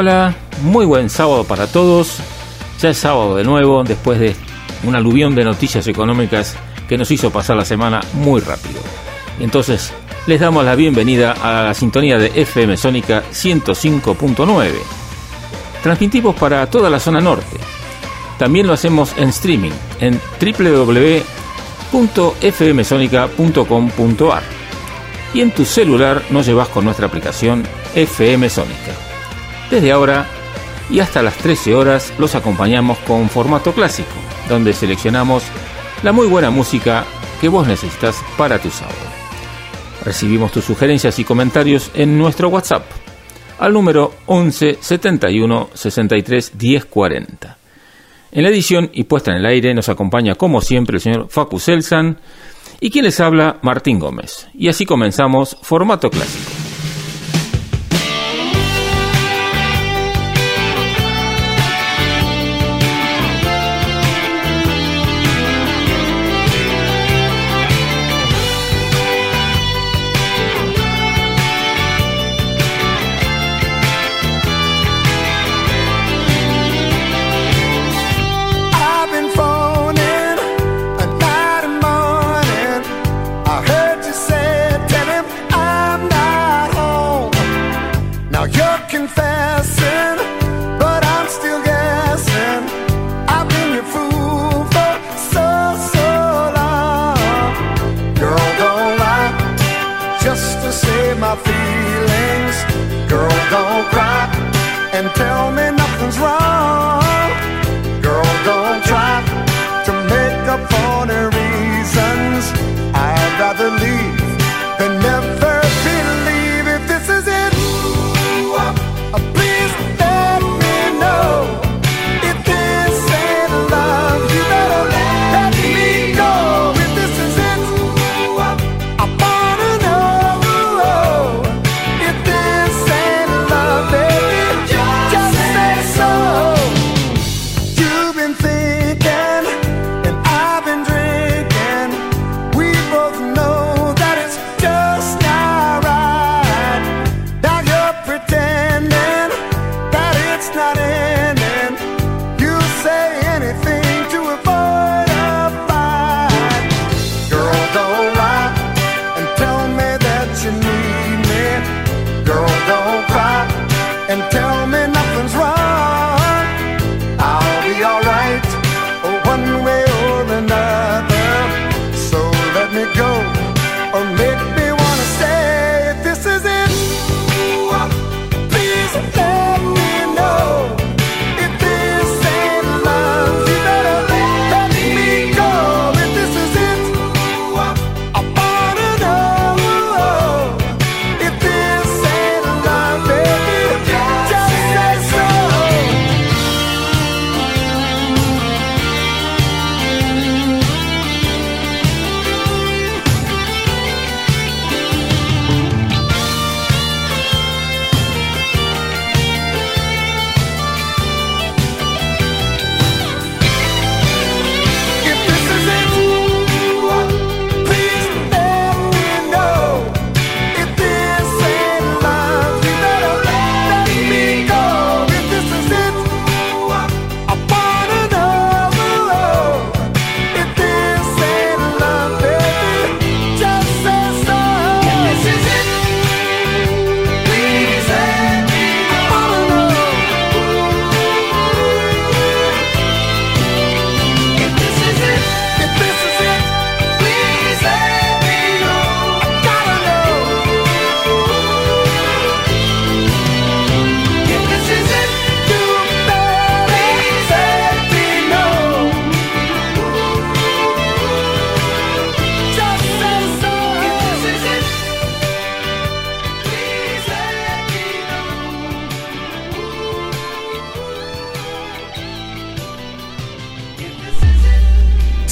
Hola, muy buen sábado para todos. Ya es sábado de nuevo, después de un aluvión de noticias económicas que nos hizo pasar la semana muy rápido. Entonces, les damos la bienvenida a la sintonía de FM Sónica 105.9. Transmitimos para toda la zona norte. También lo hacemos en streaming en www.fmsonica.com.ar. Y en tu celular nos llevas con nuestra aplicación FM Sónica. Desde ahora y hasta las 13 horas los acompañamos con formato clásico, donde seleccionamos la muy buena música que vos necesitas para tu sábado. Recibimos tus sugerencias y comentarios en nuestro WhatsApp al número 11 71 63 10 40. En la edición y puesta en el aire nos acompaña como siempre el señor Facu Selsan y quien les habla Martín Gómez. Y así comenzamos formato clásico.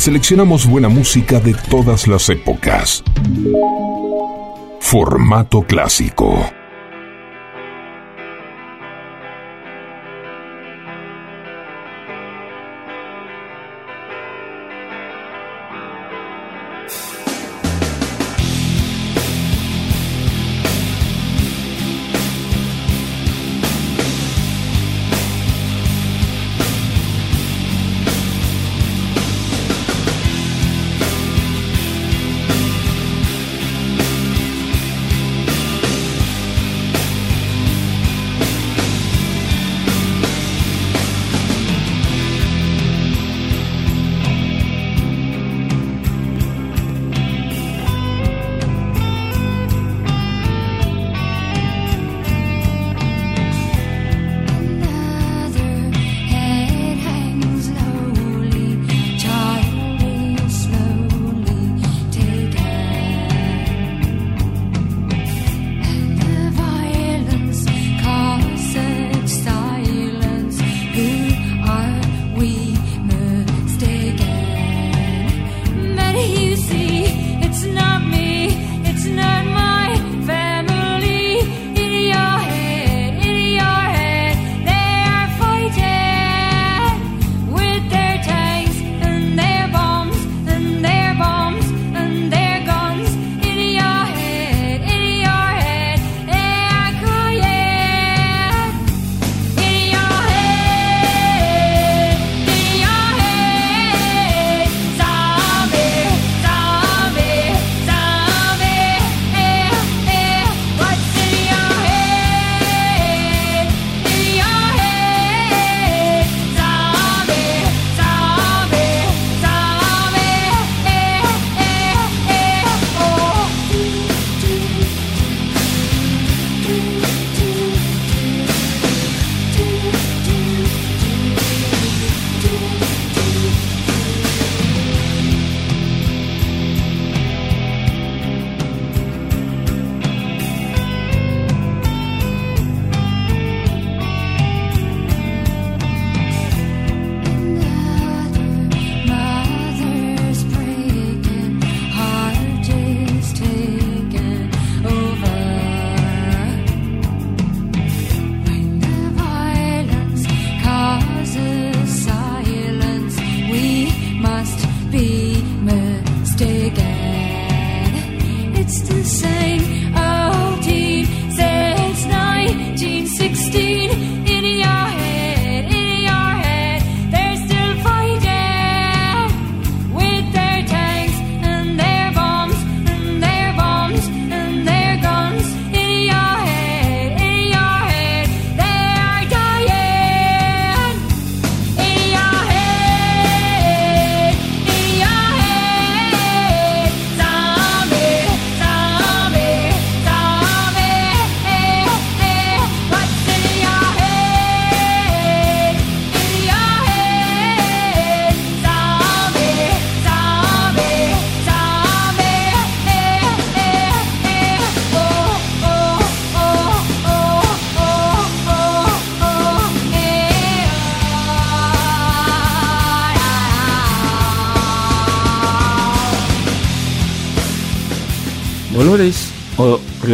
Seleccionamos buena música de todas las épocas. Formato clásico.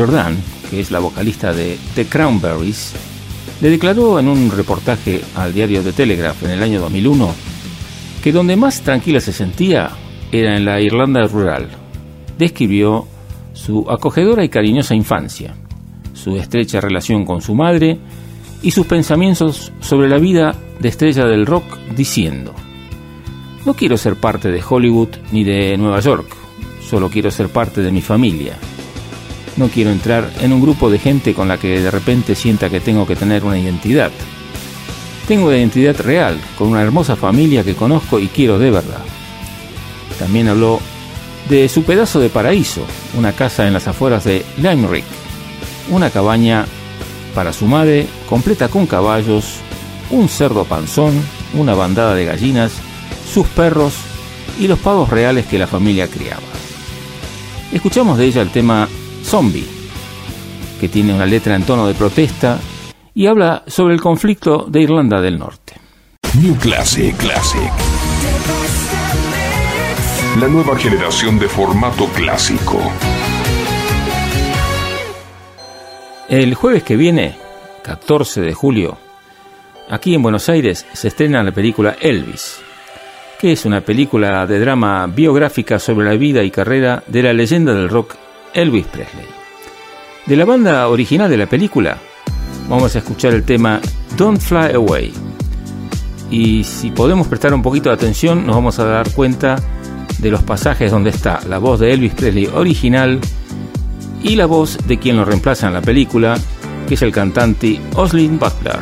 O'Riordan, que es la vocalista de The Cranberries, le declaró en un reportaje al diario The Telegraph en el año 2001 que donde más tranquila se sentía era en la Irlanda rural. Describió su acogedora y cariñosa infancia, su estrecha relación con su madre y sus pensamientos sobre la vida de estrella del rock diciendo, no quiero ser parte de Hollywood ni de Nueva York, solo quiero ser parte de mi familia. No quiero entrar en un grupo de gente con la que de repente sienta que tengo que tener una identidad. Tengo identidad real, con una hermosa familia que conozco y quiero de verdad. También habló de su pedazo de paraíso, una casa en las afueras de Limerick, una cabaña para su madre completa con caballos, un cerdo panzón, una bandada de gallinas, sus perros y los pavos reales que la familia criaba. Escuchamos de ella el tema Zombie, que tiene una letra en tono de protesta y habla sobre el conflicto de Irlanda del Norte. New Classic, Classic. La nueva generación de formato clásico. El jueves que viene, 14 de julio, aquí en Buenos Aires se estrena la película Elvis, que es una película de drama biográfica sobre la vida y carrera de la leyenda del rock Elvis Presley. De la banda original de la película, vamos a escuchar el tema Don't Fly Away. Y si podemos prestar un poquito de atención, nos vamos a dar cuenta de los pasajes donde está la voz de Elvis Presley original y la voz de quien lo reemplaza en la película, que es el cantante Oslin Butler.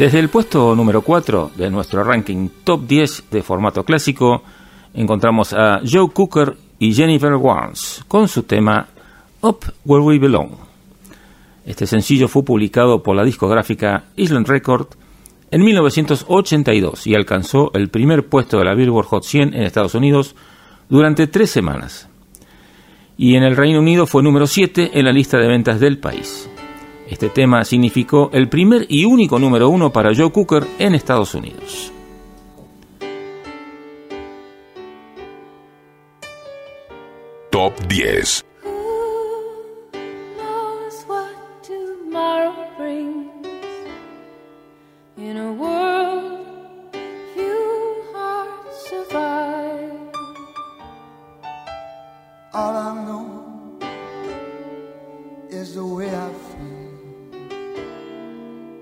Desde el puesto número 4 de nuestro ranking top 10 de formato clásico, encontramos a Joe Cooker y Jennifer Warnes con su tema Up Where We Belong. Este sencillo fue publicado por la discográfica Island Record en 1982 y alcanzó el primer puesto de la Billboard Hot 100 en Estados Unidos durante tres semanas. Y en el Reino Unido fue número 7 en la lista de ventas del país. Este tema significó el primer y único número uno para Joe Cooker en Estados Unidos. Top 10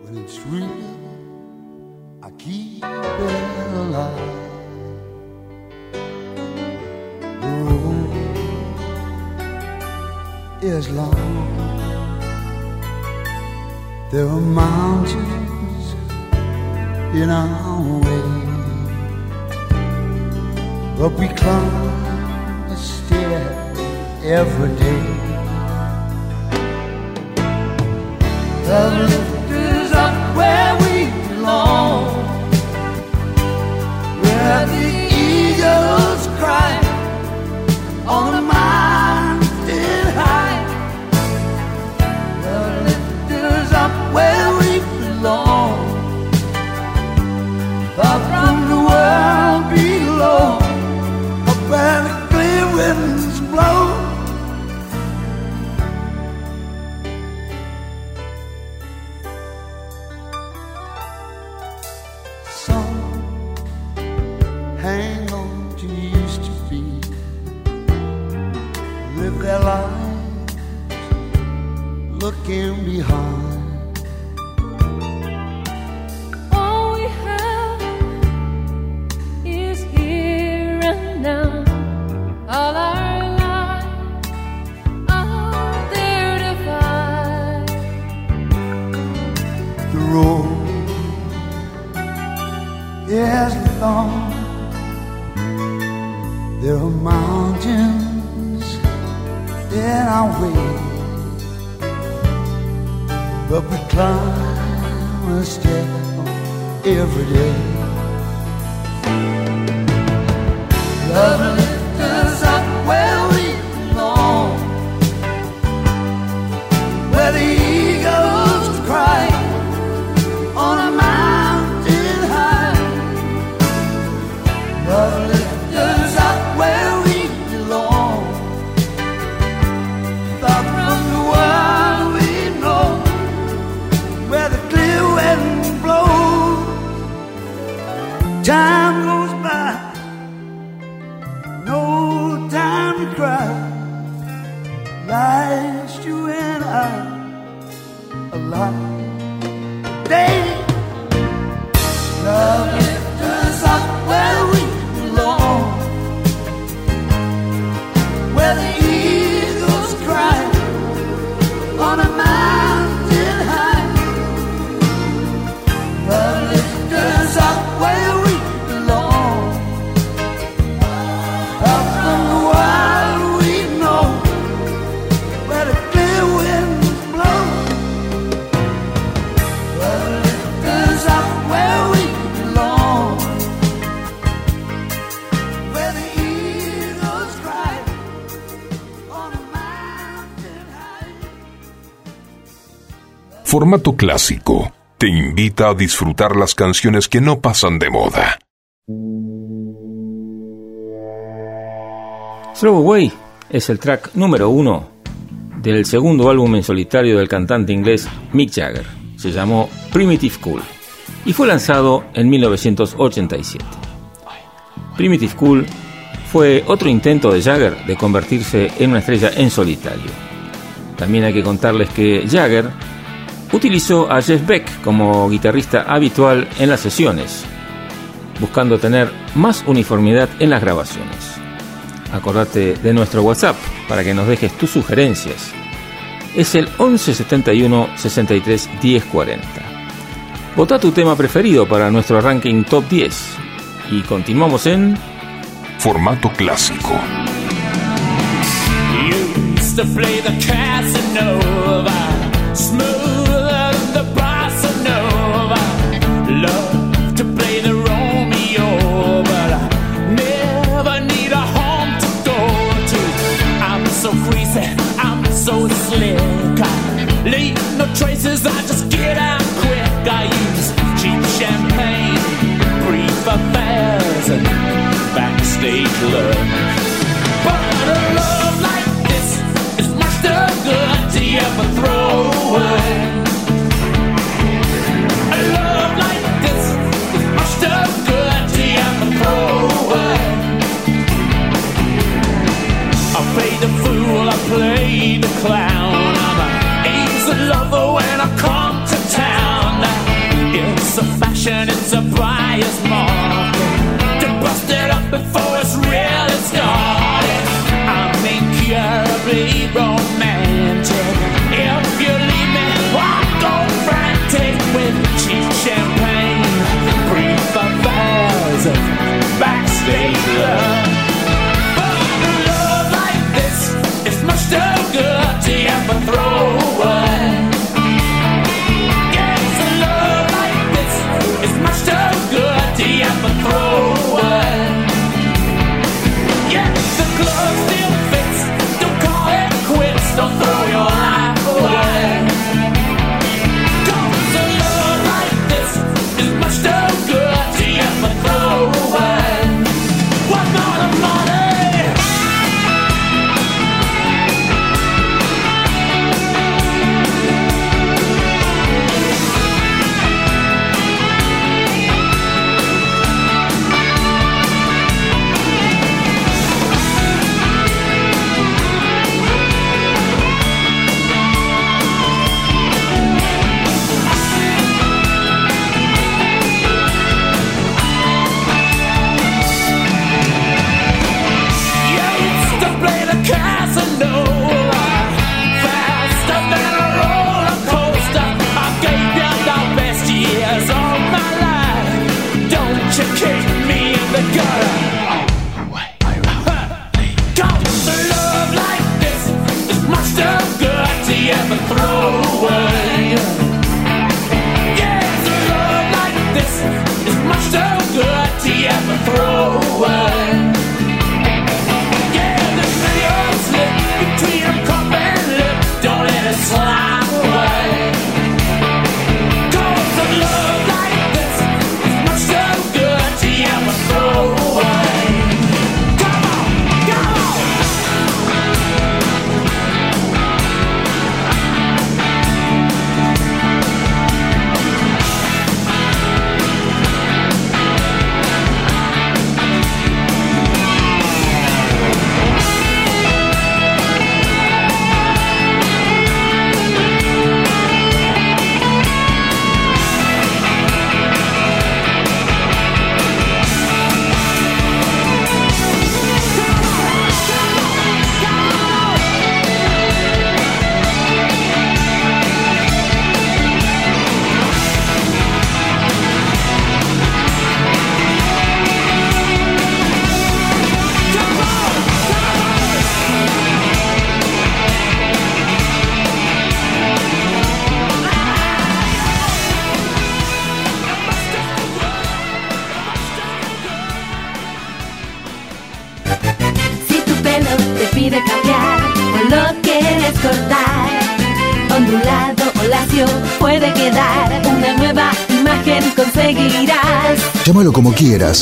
When it's real, I keep it alive. The road is long. There are mountains in our way, but we climb a stair every day. Love Formato clásico te invita a disfrutar las canciones que no pasan de moda. Slow Away es el track número uno del segundo álbum en solitario del cantante inglés Mick Jagger. Se llamó Primitive Cool y fue lanzado en 1987. Primitive Cool fue otro intento de Jagger de convertirse en una estrella en solitario. También hay que contarles que Jagger utilizó a Jeff Beck como guitarrista habitual en las sesiones, buscando tener más uniformidad en las grabaciones. Acordate de nuestro WhatsApp para que nos dejes tus sugerencias. Es el 1171 63 1040. Vota tu tema preferido para nuestro ranking top 10. Y continuamos en. Formato clásico. get out quick. I use cheap champagne, affairs, and backstage. But a love like this is much too good to ever throw away. A love like this is much too good to ever throw away. I played the fool, I played the clown. It's a bias mark.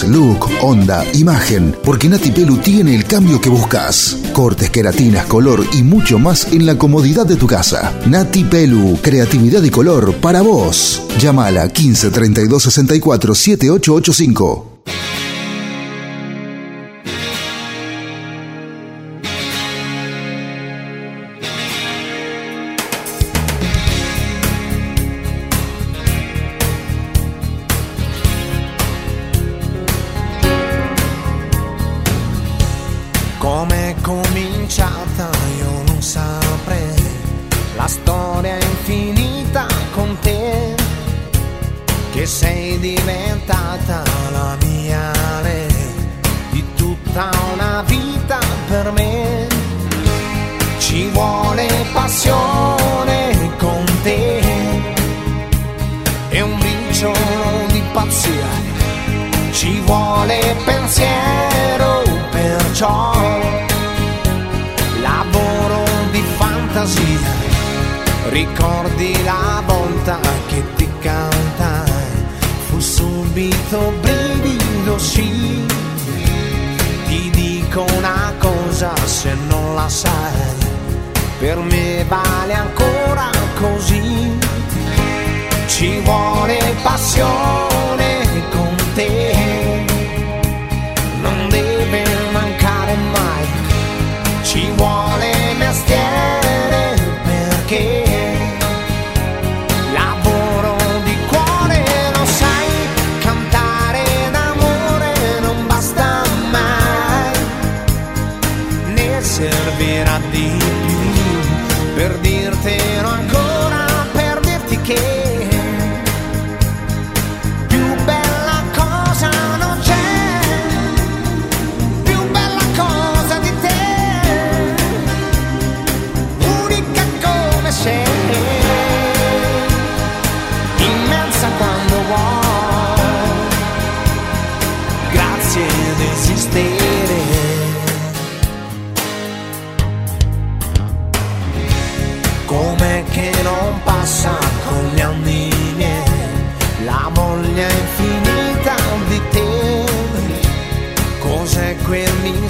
look, onda, imagen, porque Nati Pelu tiene el cambio que buscas. Cortes, queratinas, color y mucho más en la comodidad de tu casa. Nati Pelu, creatividad y color para vos. Llámala 15 32 64 7885.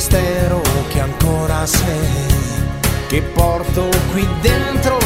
mistero che ancora sei, che porto qui dentro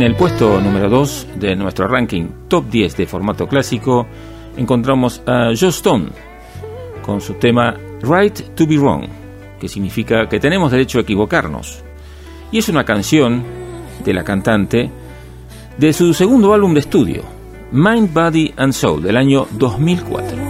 En el puesto número 2 de nuestro ranking top 10 de formato clásico encontramos a Joe Stone con su tema Right to be Wrong, que significa que tenemos derecho a equivocarnos. Y es una canción de la cantante de su segundo álbum de estudio, Mind, Body and Soul, del año 2004.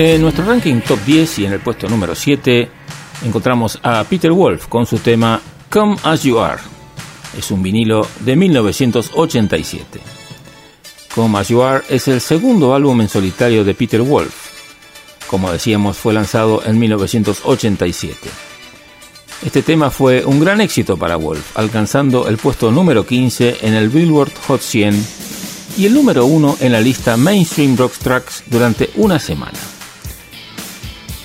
En nuestro ranking top 10 y en el puesto número 7 encontramos a Peter Wolf con su tema Come As You Are. Es un vinilo de 1987. Come As You Are es el segundo álbum en solitario de Peter Wolf. Como decíamos, fue lanzado en 1987. Este tema fue un gran éxito para Wolf, alcanzando el puesto número 15 en el Billboard Hot 100 y el número 1 en la lista Mainstream Rock Tracks durante una semana.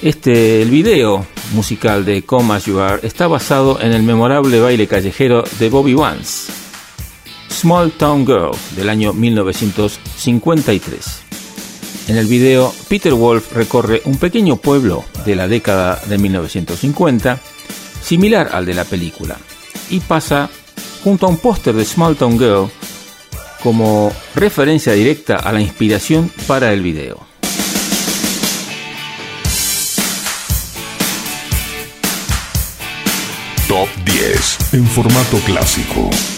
Este, el video musical de Come As You Are está basado en el memorable baile callejero de Bobby Vance, Small Town Girl, del año 1953. En el video, Peter Wolf recorre un pequeño pueblo de la década de 1950, similar al de la película, y pasa junto a un póster de Small Town Girl como referencia directa a la inspiración para el video. Top 10 en formato clásico.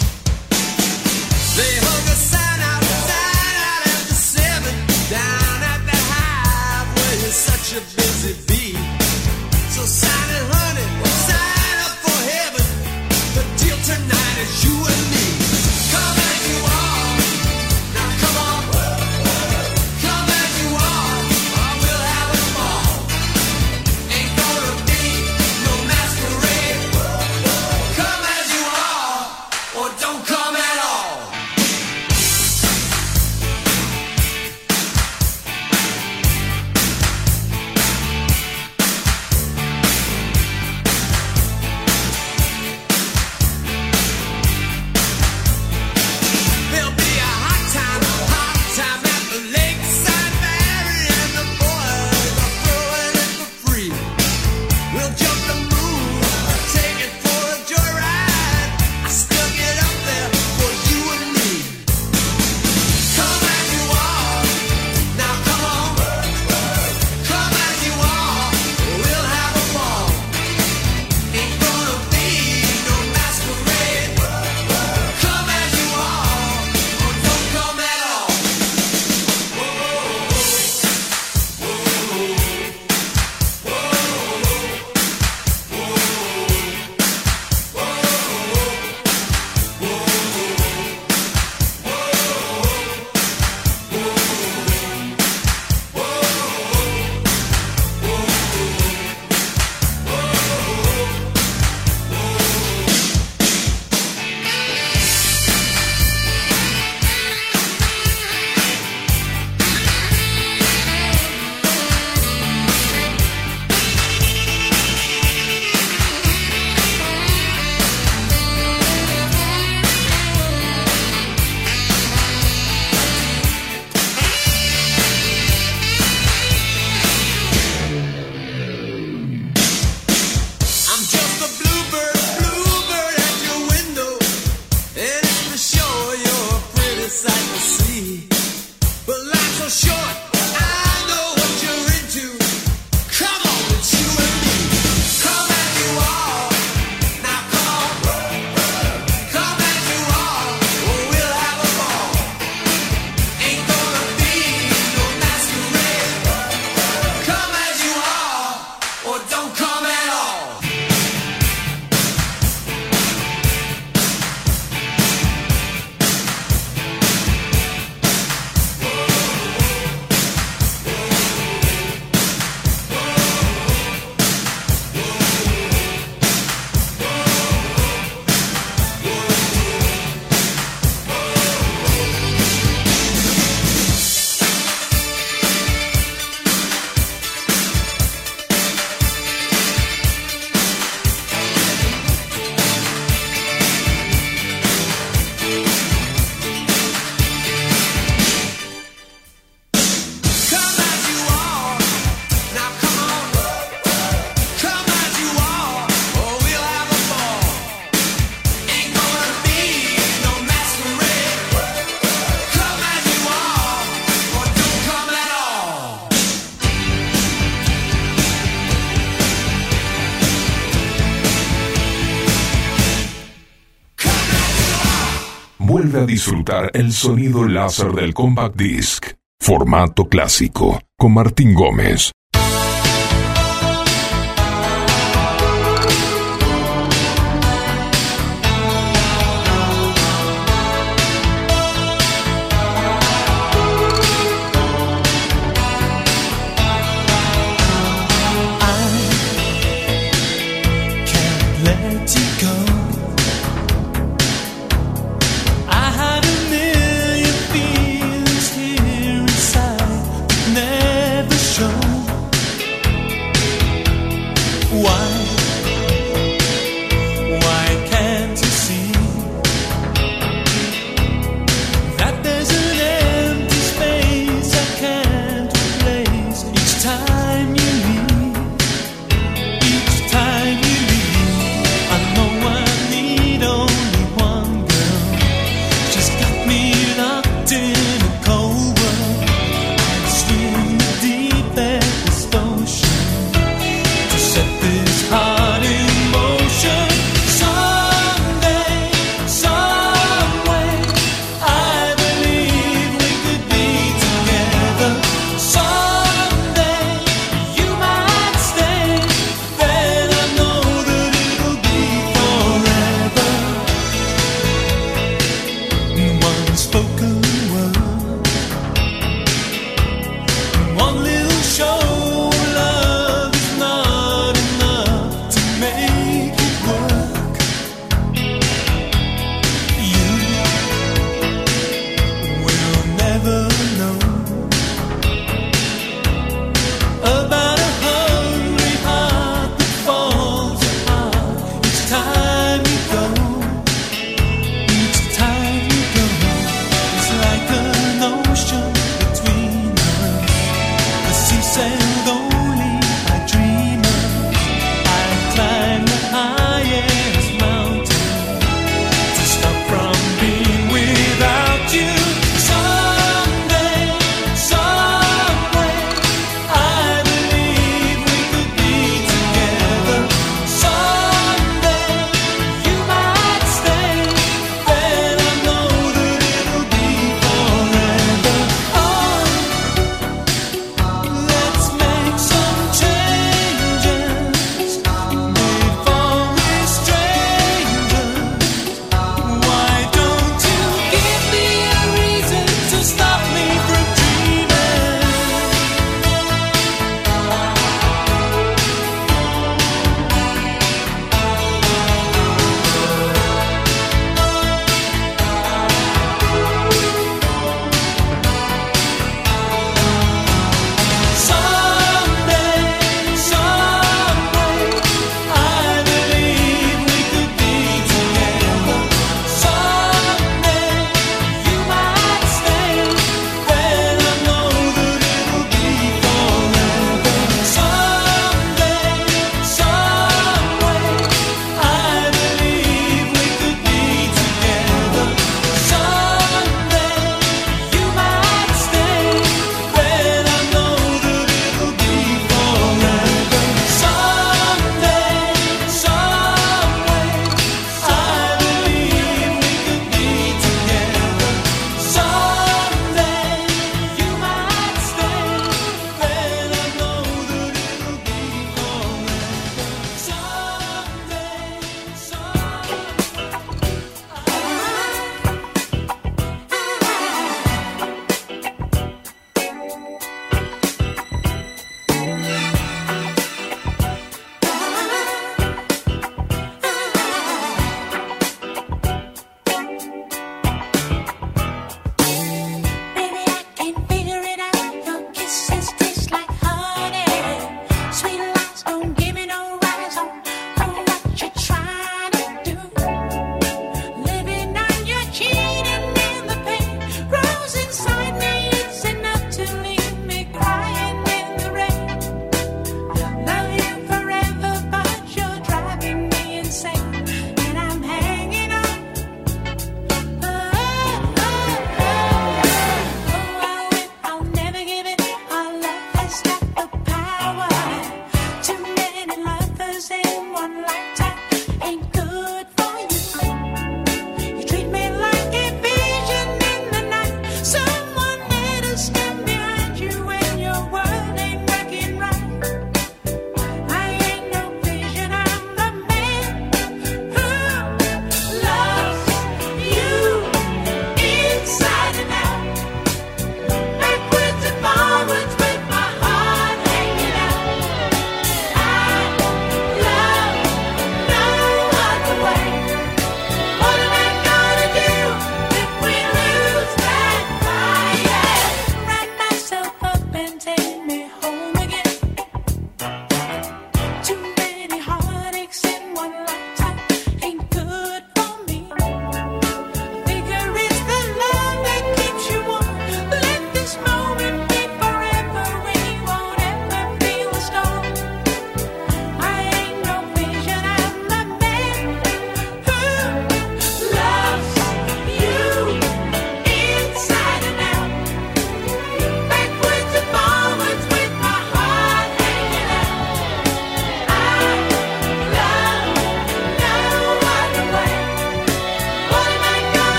Disfrutar el sonido láser del Compact Disc. Formato clásico. Con Martín Gómez.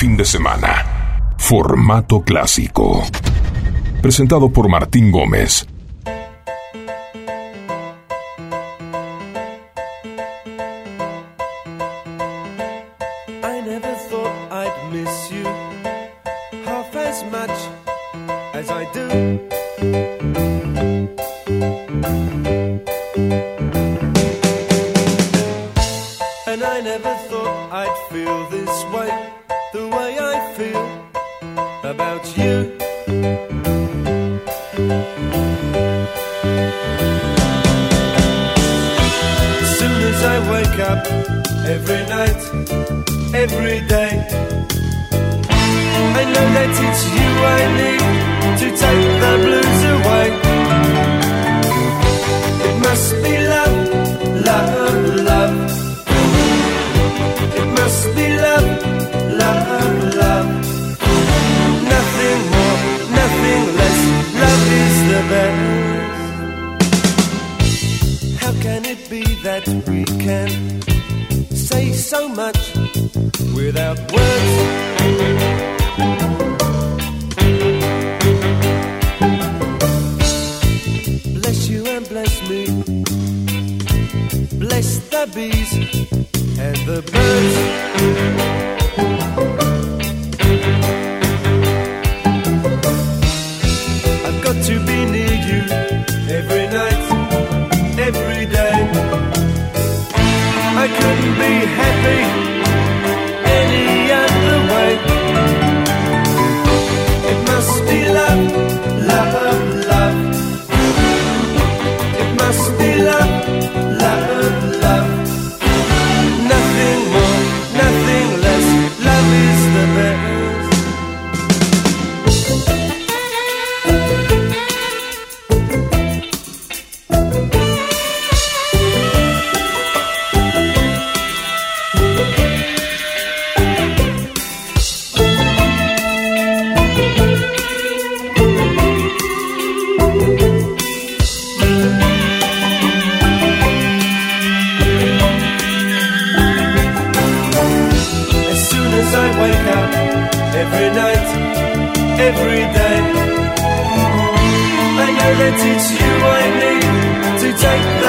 Fin de semana. Formato clásico. Presentado por Martín Gómez. That it's you I need to take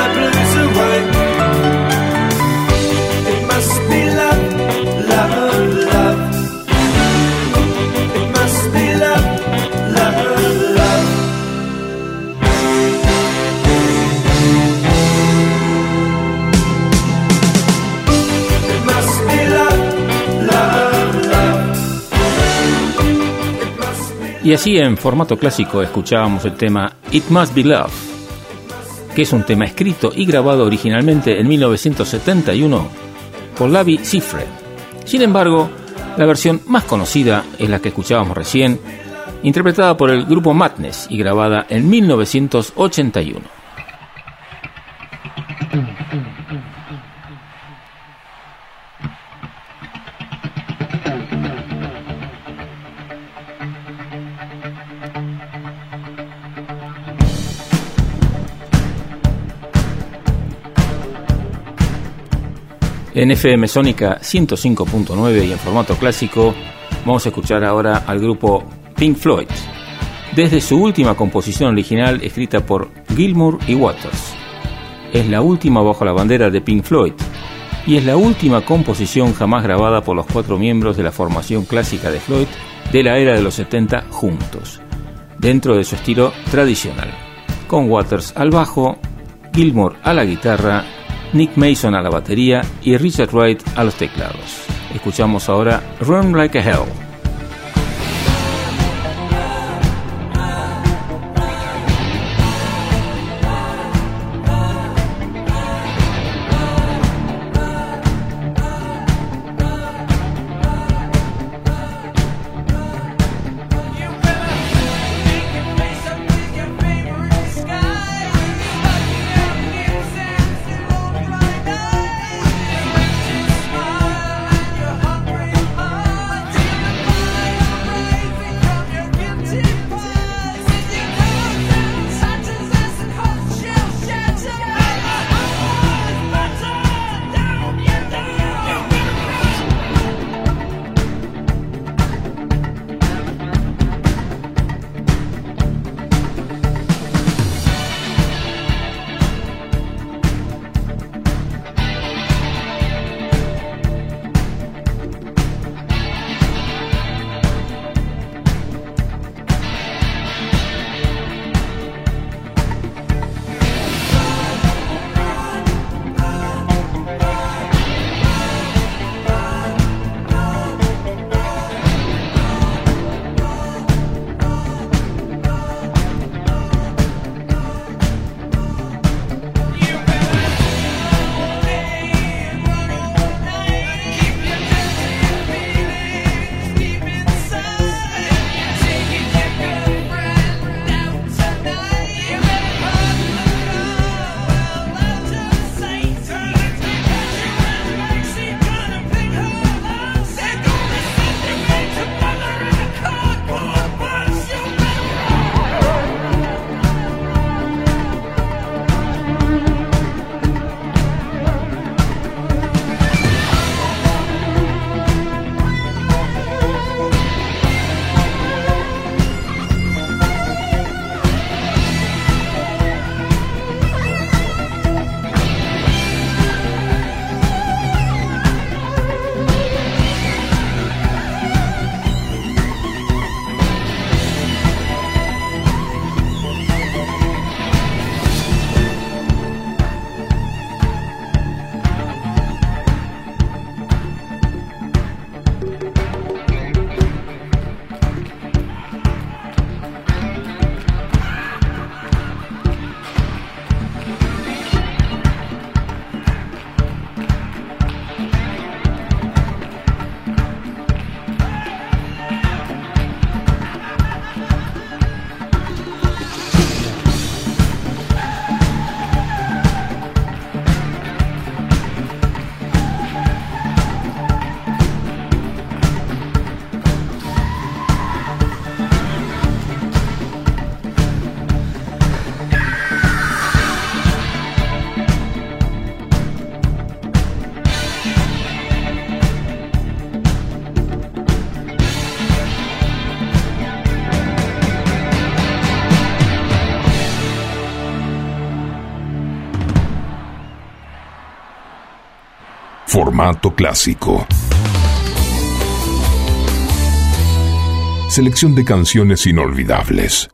Y así en formato clásico escuchábamos el tema It Must Be Love, que es un tema escrito y grabado originalmente en 1971 por Lavi Siffred. Sin embargo, la versión más conocida es la que escuchábamos recién, interpretada por el grupo Madness y grabada en 1981. En FM Sónica 105.9 y en formato clásico, vamos a escuchar ahora al grupo Pink Floyd, desde su última composición original escrita por Gilmour y Waters. Es la última bajo la bandera de Pink Floyd y es la última composición jamás grabada por los cuatro miembros de la formación clásica de Floyd de la era de los 70 juntos, dentro de su estilo tradicional, con Waters al bajo, Gilmour a la guitarra Nick Mason a la batería y Richard Wright a los teclados. Escuchamos ahora Run Like a Hell. formato clásico. Selección de canciones inolvidables.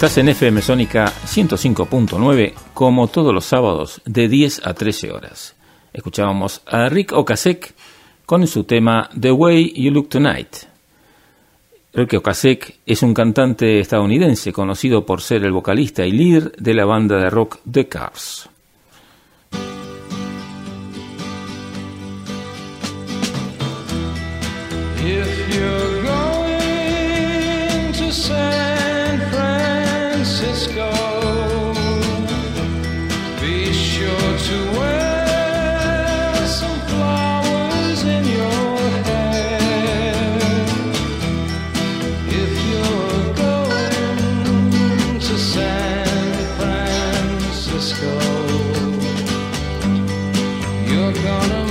Estás en FM Sónica 105.9 como todos los sábados de 10 a 13 horas. Escuchábamos a Rick Ocasek con su tema The Way You Look Tonight. Rick Ocasek es un cantante estadounidense conocido por ser el vocalista y líder de la banda de rock The Cars. Gonna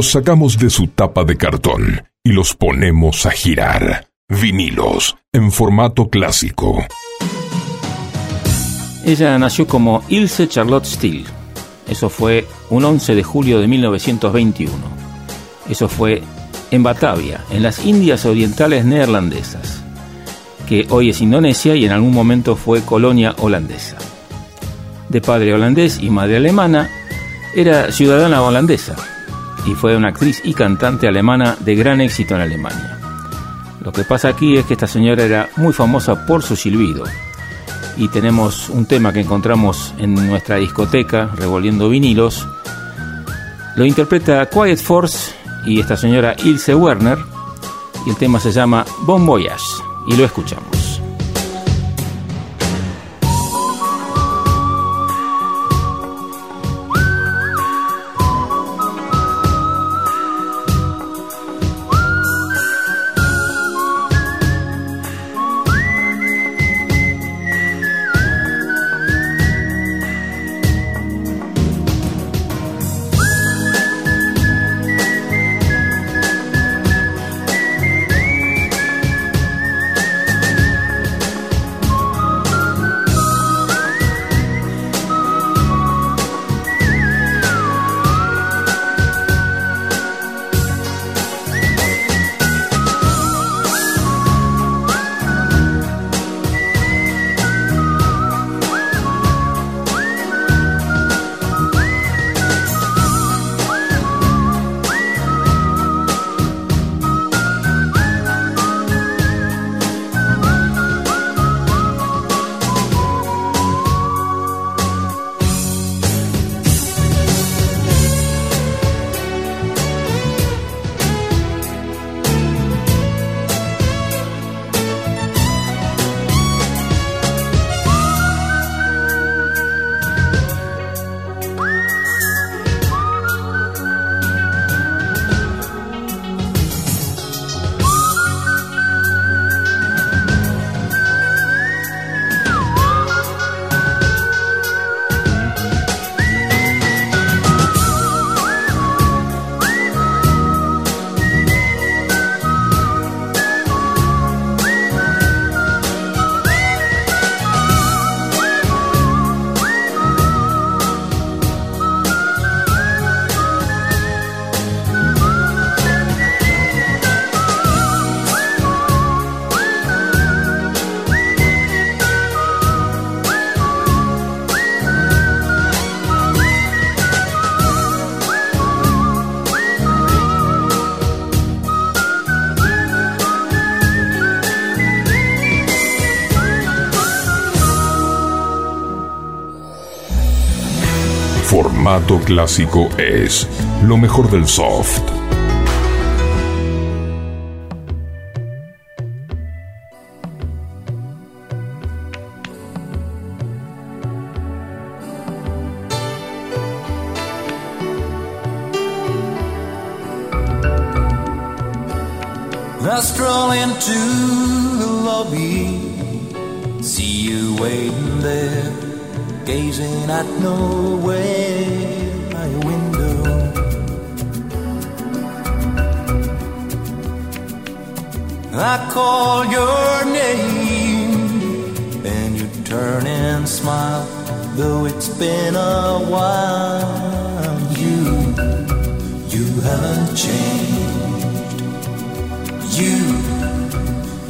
Los sacamos de su tapa de cartón y los ponemos a girar. Vinilos en formato clásico. Ella nació como Ilse Charlotte Steele. Eso fue un 11 de julio de 1921. Eso fue en Batavia, en las Indias Orientales Neerlandesas, que hoy es Indonesia y en algún momento fue colonia holandesa. De padre holandés y madre alemana, era ciudadana holandesa y fue una actriz y cantante alemana de gran éxito en Alemania. Lo que pasa aquí es que esta señora era muy famosa por su silbido. Y tenemos un tema que encontramos en nuestra discoteca, revolviendo vinilos. Lo interpreta Quiet Force y esta señora Ilse Werner. Y el tema se llama Bon Voyage. Y lo escuchamos. Formato clásico es lo mejor del soft. I stroll into the lobby, see you waiting there, gazing at nowhere I call your name, and you turn and smile, though it's been a while. You, you haven't changed. You,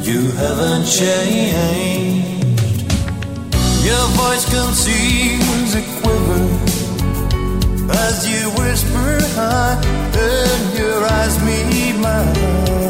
you haven't changed. Your voice conceals a quiver as you whisper high, and your eyes meet mine.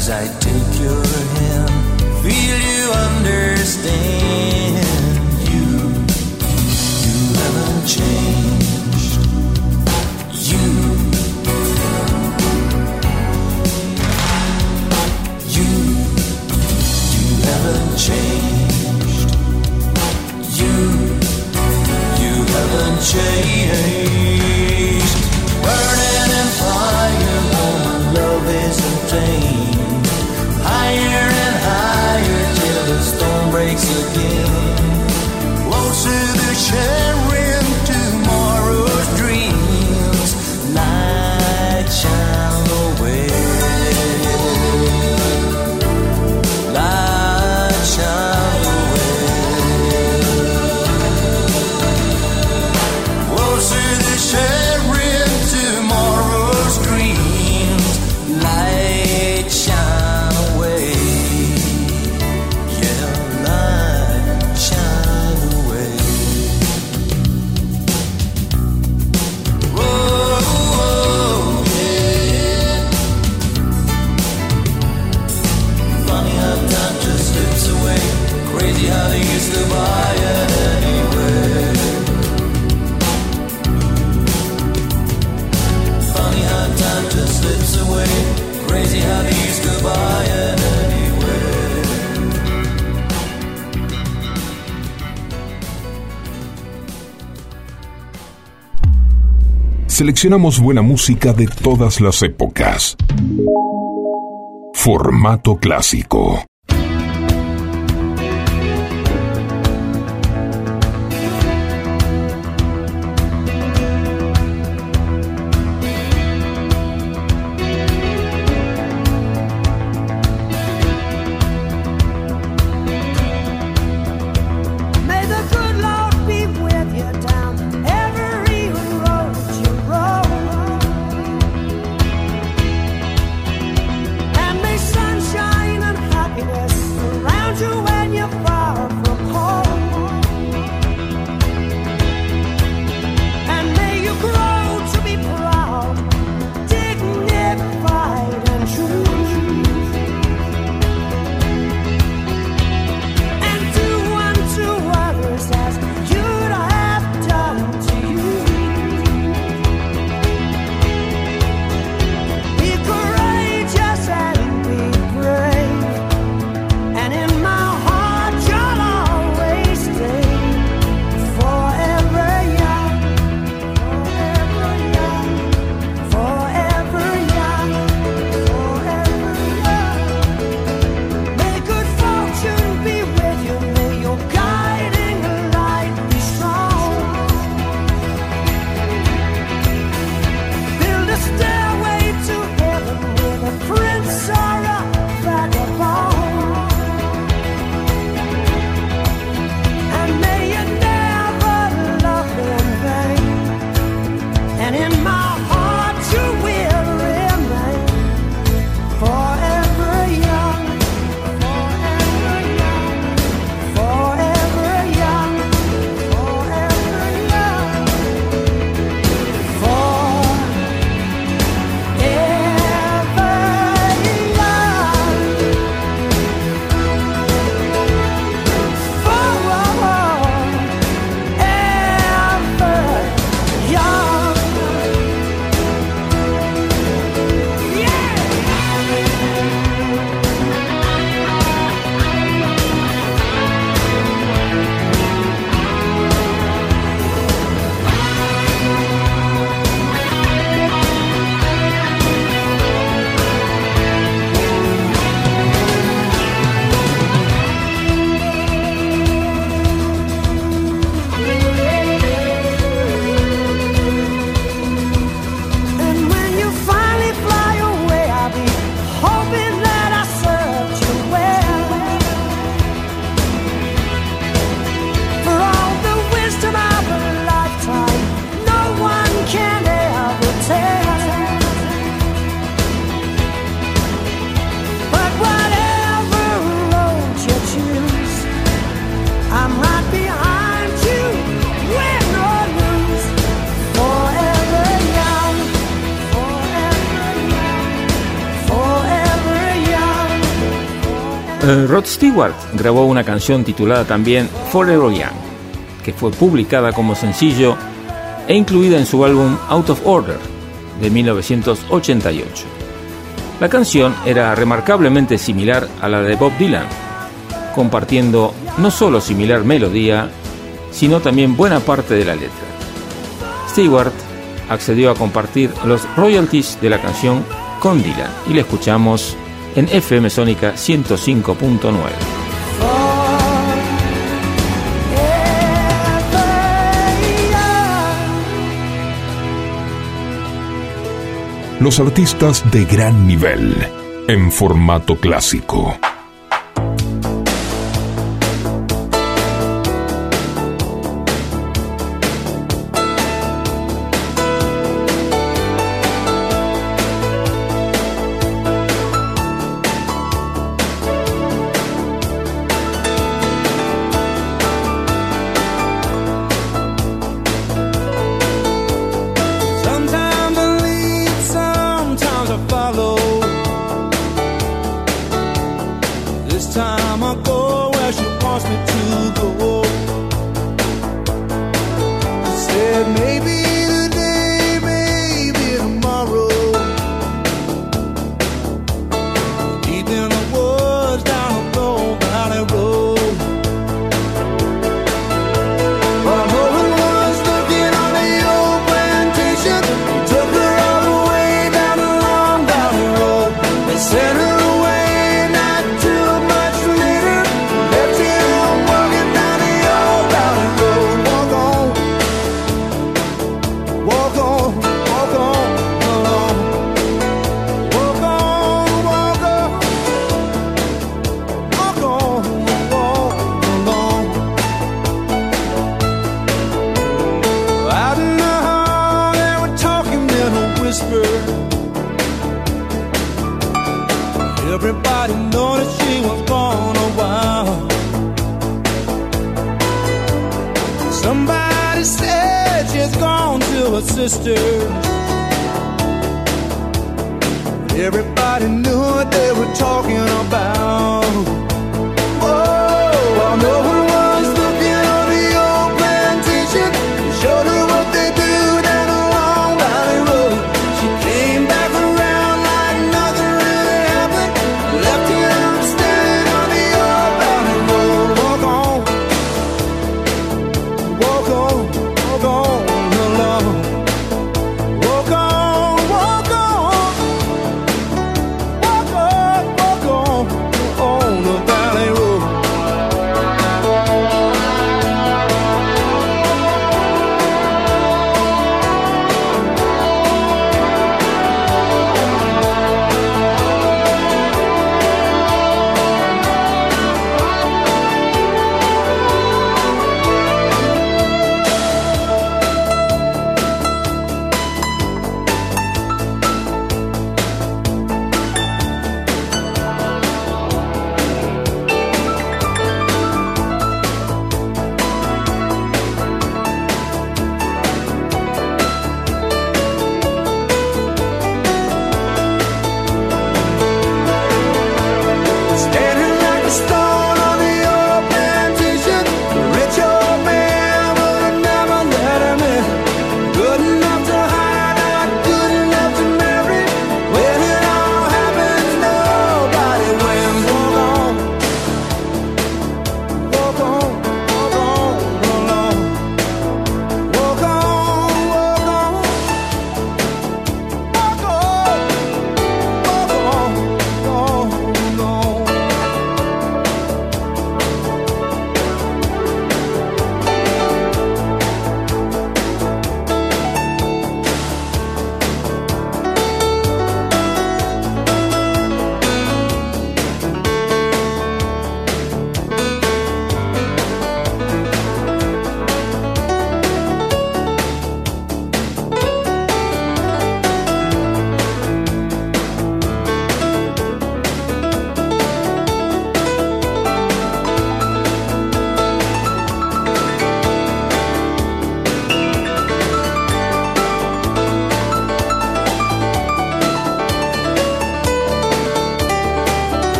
as I take your hand. Feel you understand. Seleccionamos buena música de todas las épocas. Formato clásico. Stewart grabó una canción titulada también Forever Young, que fue publicada como sencillo e incluida en su álbum Out of Order de 1988. La canción era remarcablemente similar a la de Bob Dylan, compartiendo no solo similar melodía, sino también buena parte de la letra. Stewart accedió a compartir los royalties de la canción con Dylan y la escuchamos en FM Sónica 105.9. Los artistas de gran nivel, en formato clásico.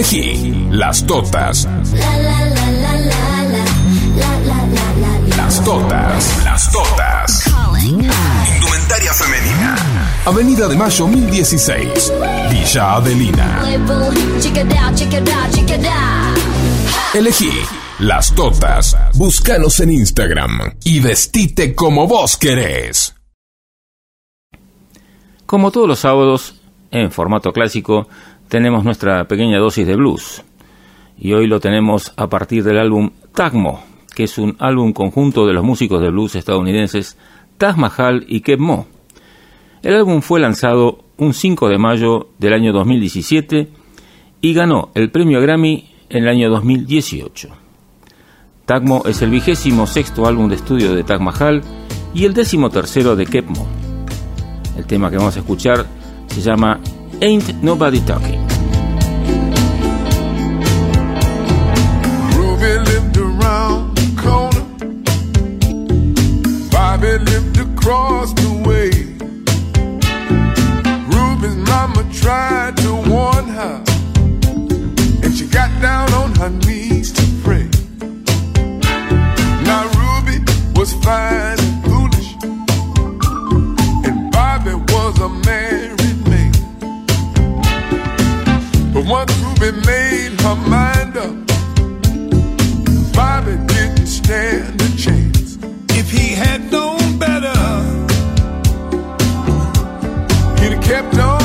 Elegí Las Totas. Las Totas. Las Totas. Indumentaria femenina. Avenida de Mayo 1016. Villa Adelina. Elegí Las Totas. Búscanos en Instagram y vestite como vos querés. Como todos los sábados, en formato clásico, tenemos nuestra pequeña dosis de blues. Y hoy lo tenemos a partir del álbum Tagmo, que es un álbum conjunto de los músicos de blues estadounidenses Taj Mahal y Keb Mo. El álbum fue lanzado un 5 de mayo del año 2017 y ganó el premio Grammy en el año 2018. Tagmo es el vigésimo sexto álbum de estudio de Taj Mahal y el décimo tercero de Keb Mo. El tema que vamos a escuchar se llama Ain't Nobody Talking. Bobby lived across the way. Ruby's mama tried to warn her, and she got down on her knees to pray. Now Ruby was fine and foolish, and Bobby was a married man. But once Ruby made her mind up. Bobby didn't stand a chance. He had known better, he'd have kept on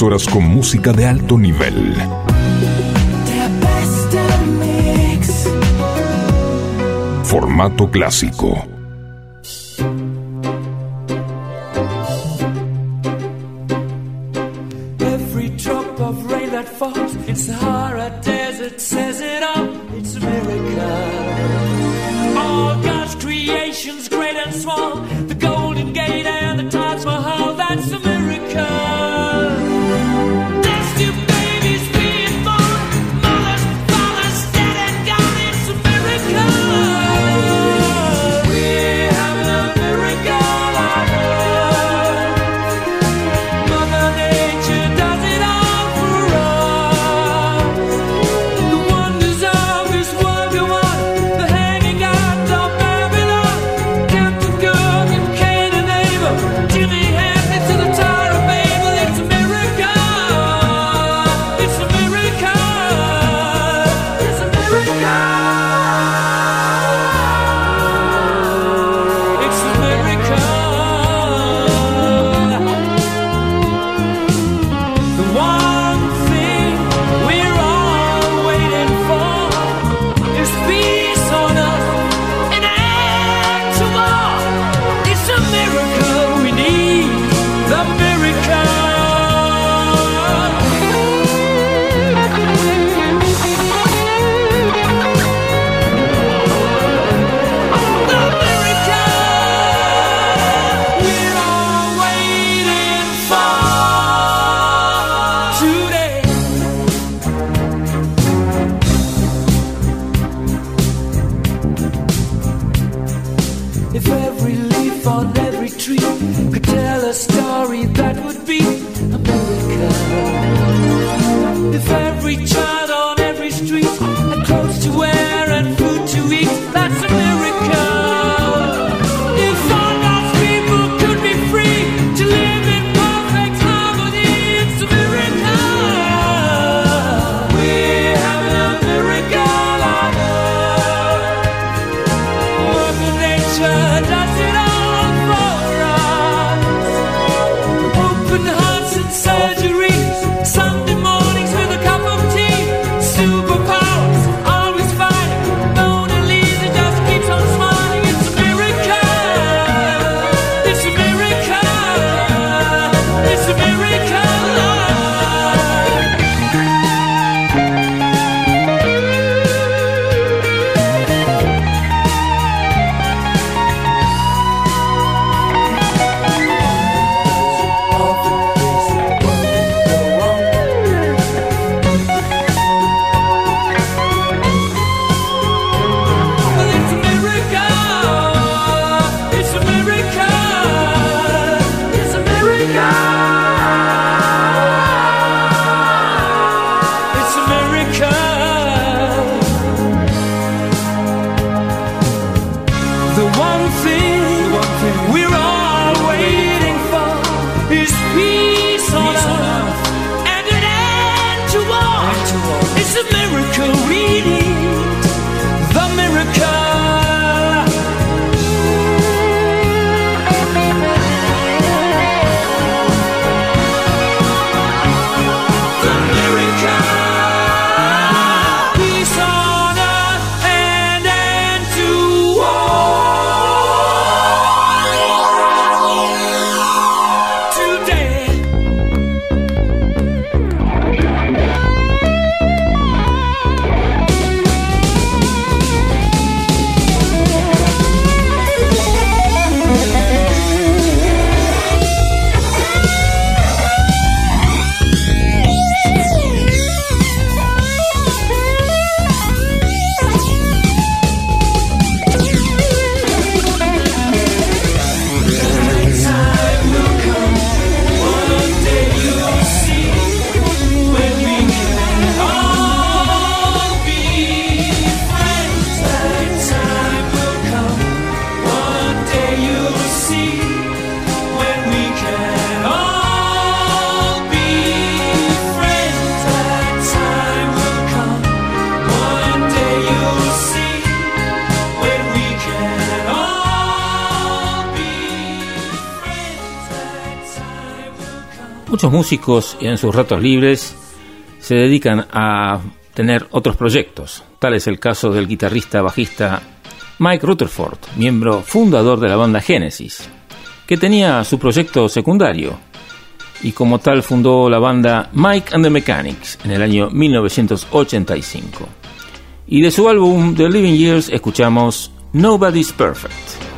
Tres horas con música de alto nivel. Formato clásico. Algunos músicos en sus ratos libres se dedican a tener otros proyectos. Tal es el caso del guitarrista bajista Mike Rutherford, miembro fundador de la banda Genesis, que tenía su proyecto secundario y como tal fundó la banda Mike and the Mechanics en el año 1985. Y de su álbum The Living Years escuchamos Nobody's Perfect.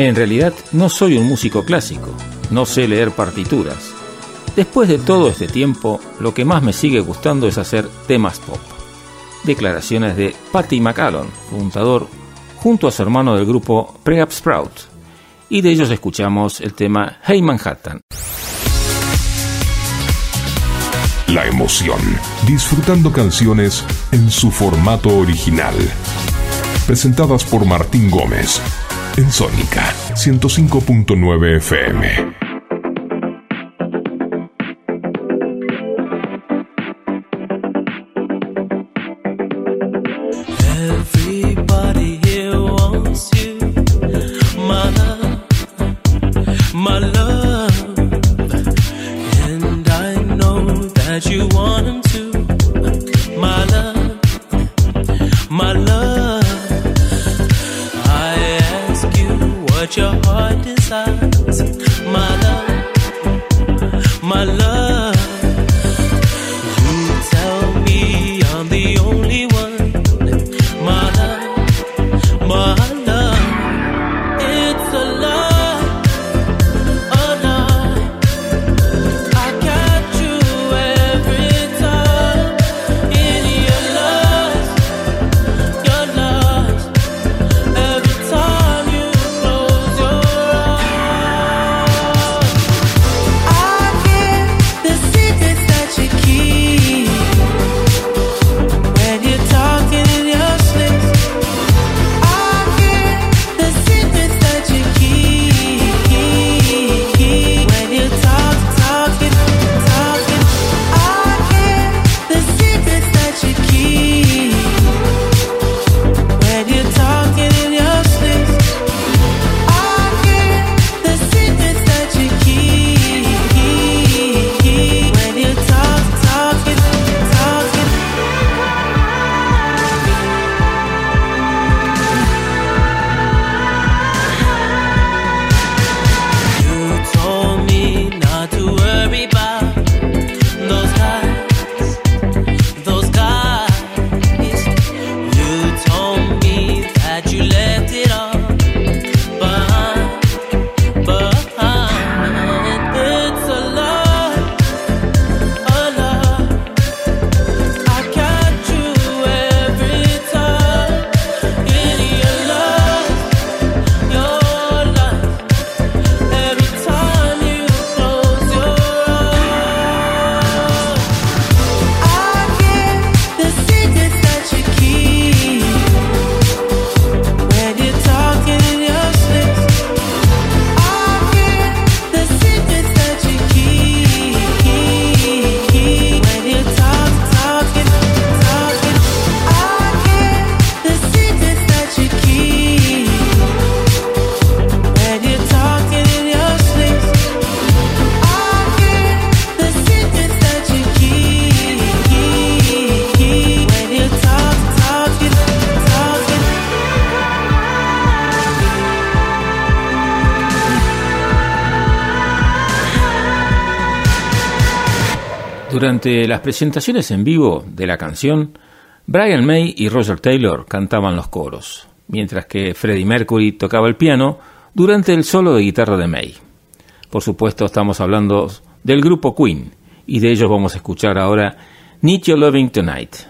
En realidad no soy un músico clásico, no sé leer partituras. Después de todo este tiempo, lo que más me sigue gustando es hacer temas pop. Declaraciones de Patty McAllen, juntador, junto a su hermano del grupo Prehab Sprout, y de ellos escuchamos el tema Hey Manhattan. La emoción, disfrutando canciones en su formato original. Presentadas por Martín Gómez en Sónica 105.9 FM. Durante las presentaciones en vivo de la canción, Brian May y Roger Taylor cantaban los coros, mientras que Freddie Mercury tocaba el piano durante el solo de guitarra de May. Por supuesto, estamos hablando del grupo Queen, y de ellos vamos a escuchar ahora Need Your Loving Tonight.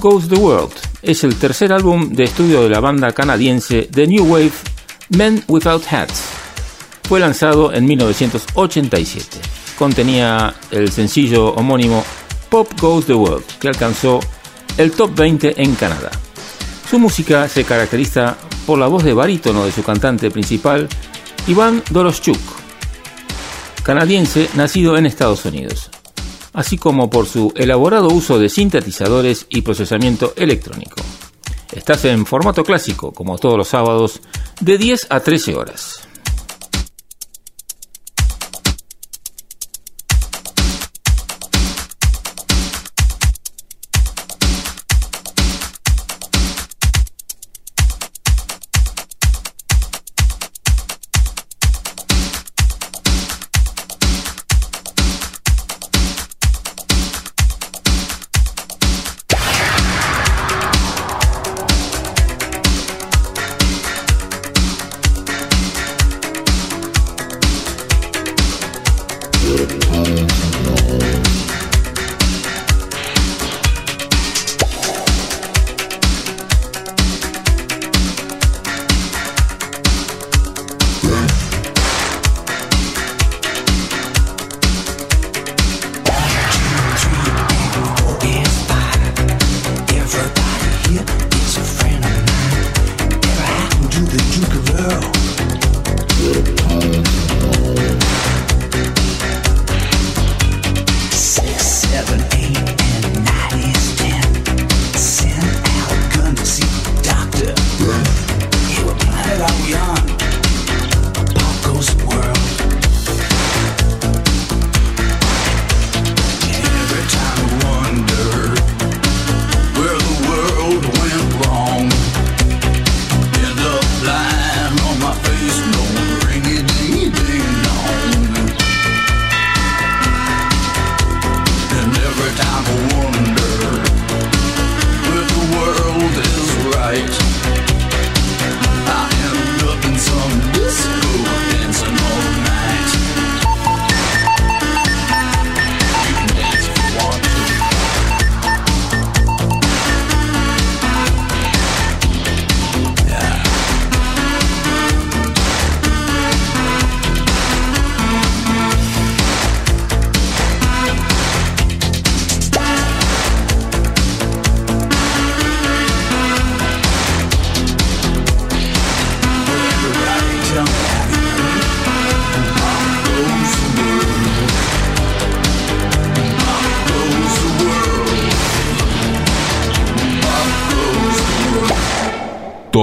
Goes the World es el tercer álbum de estudio de la banda canadiense The New Wave Men Without Hats. Fue lanzado en 1987. Contenía el sencillo homónimo Pop Goes the World, que alcanzó el top 20 en Canadá. Su música se caracteriza por la voz de barítono de su cantante principal, Iván Doroschuk, canadiense nacido en Estados Unidos, así como por su elaborado uso de sintetizadores y procesamiento electrónico. Estás en formato clásico, como todos los sábados, de 10 a 13 horas.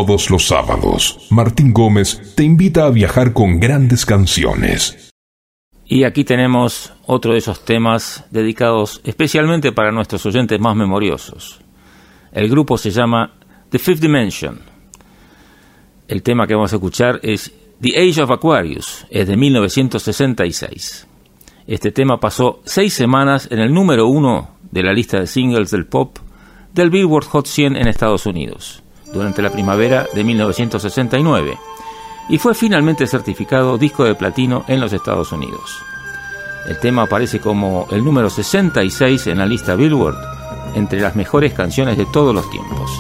Todos los sábados, Martín Gómez te invita a viajar con grandes canciones. Y aquí tenemos otro de esos temas dedicados especialmente para nuestros oyentes más memoriosos. El grupo se llama The Fifth Dimension. El tema que vamos a escuchar es The Age of Aquarius, es de 1966. Este tema pasó seis semanas en el número uno de la lista de singles del pop del Billboard Hot 100 en Estados Unidos durante la primavera de 1969 y fue finalmente certificado disco de platino en los Estados Unidos. El tema aparece como el número 66 en la lista Billboard entre las mejores canciones de todos los tiempos.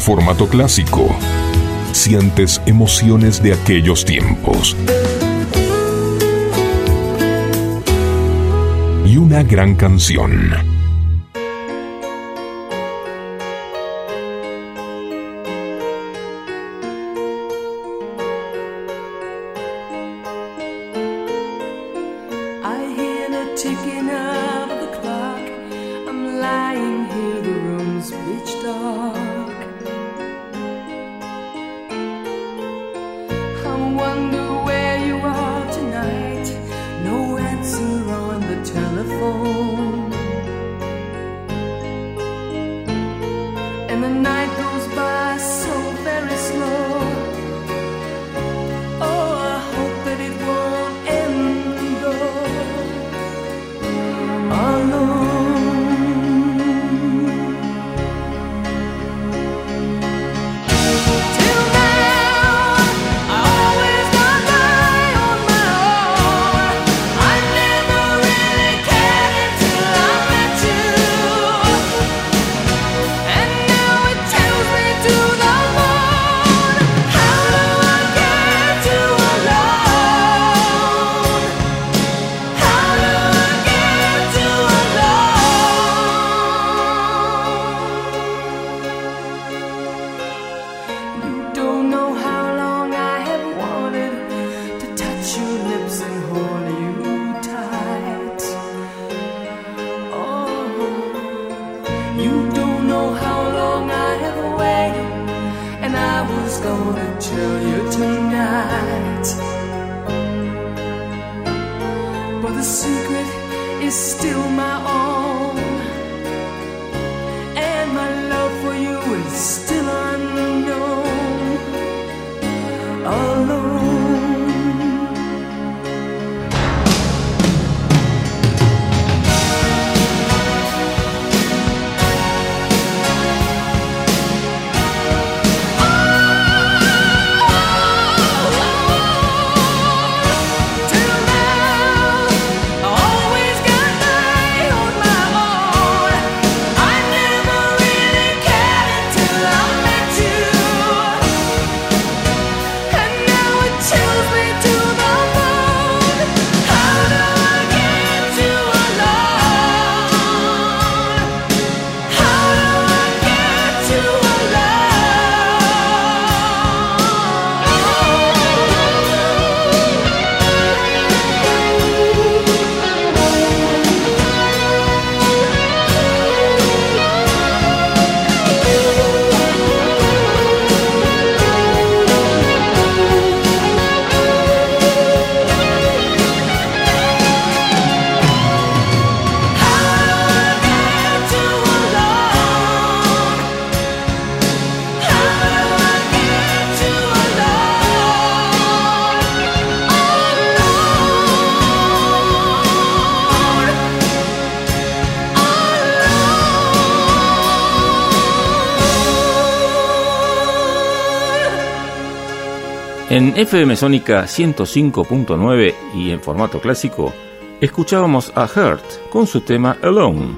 formato clásico, sientes emociones de aquellos tiempos. Y una gran canción. answer on the telephone. En FM Sónica 105.9 y en formato clásico, escuchábamos a Hurt con su tema Alone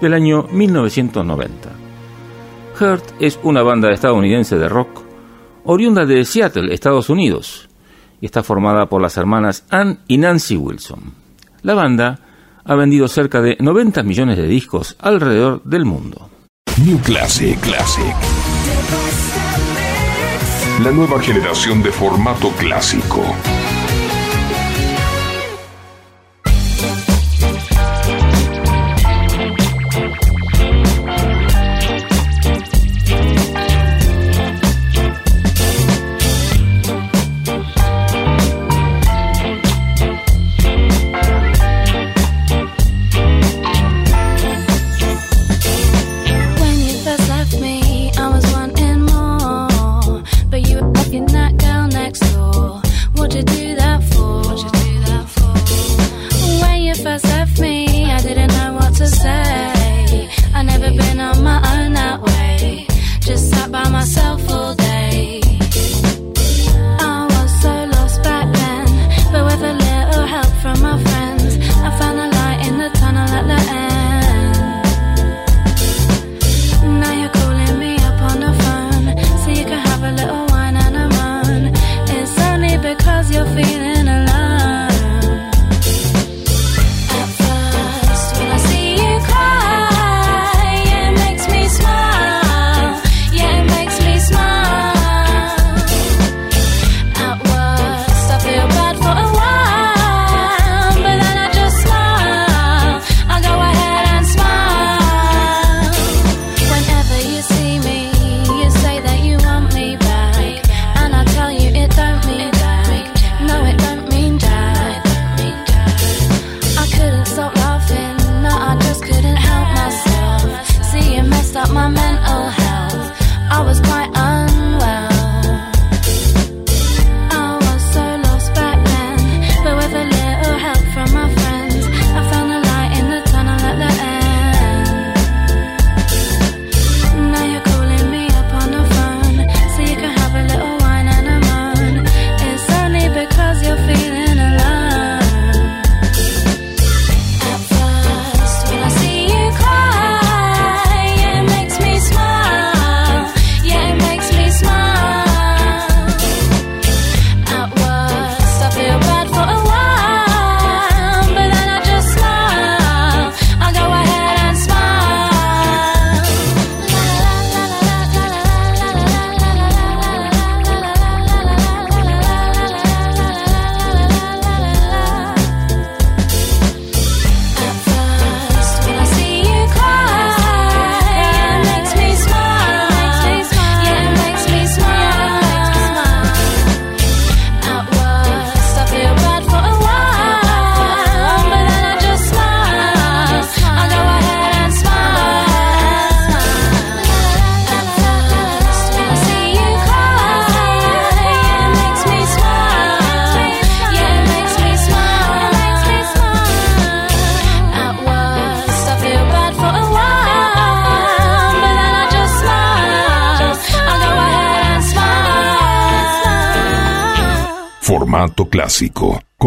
del año 1990. Hurt es una banda estadounidense de rock oriunda de Seattle, Estados Unidos, y está formada por las hermanas Ann y Nancy Wilson. La banda ha vendido cerca de 90 millones de discos alrededor del mundo. New Classic Classic la nueva generación de formato clásico.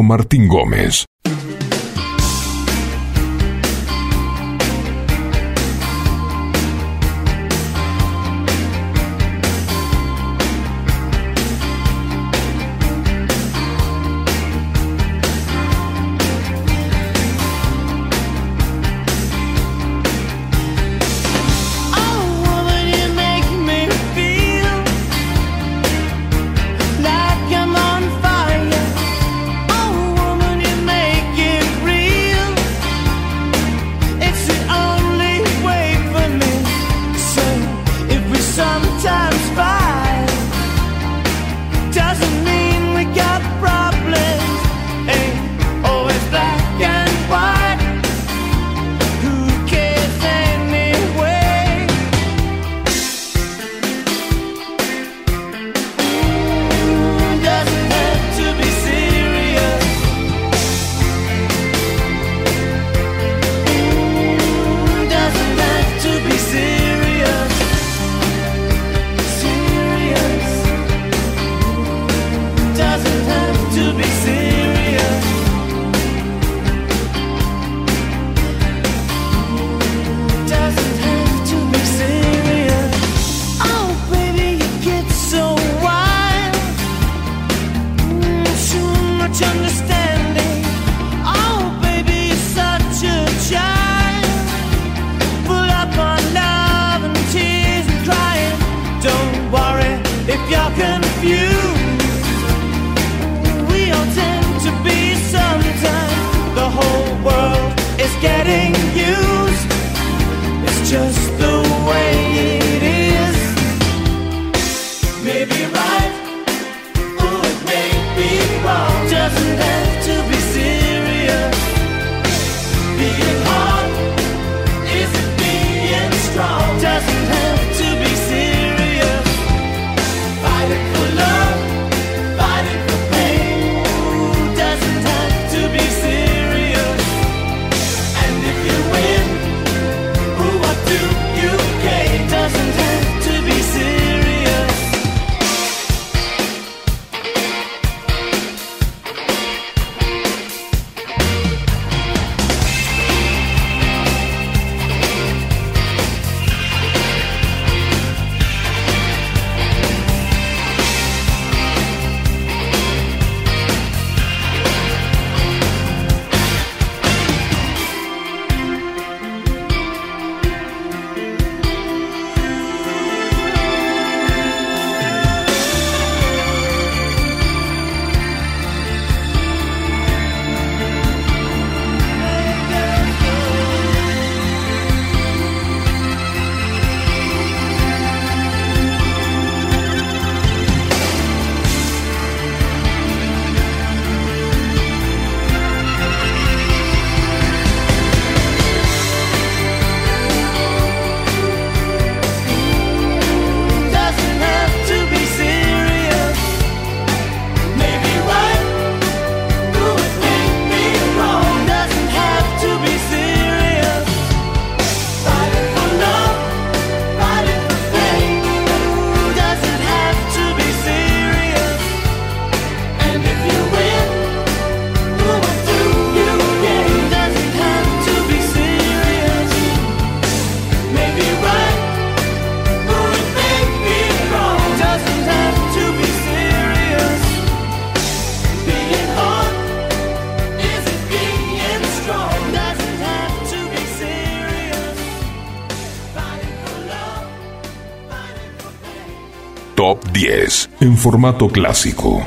Martín Gómez. En formato clásico.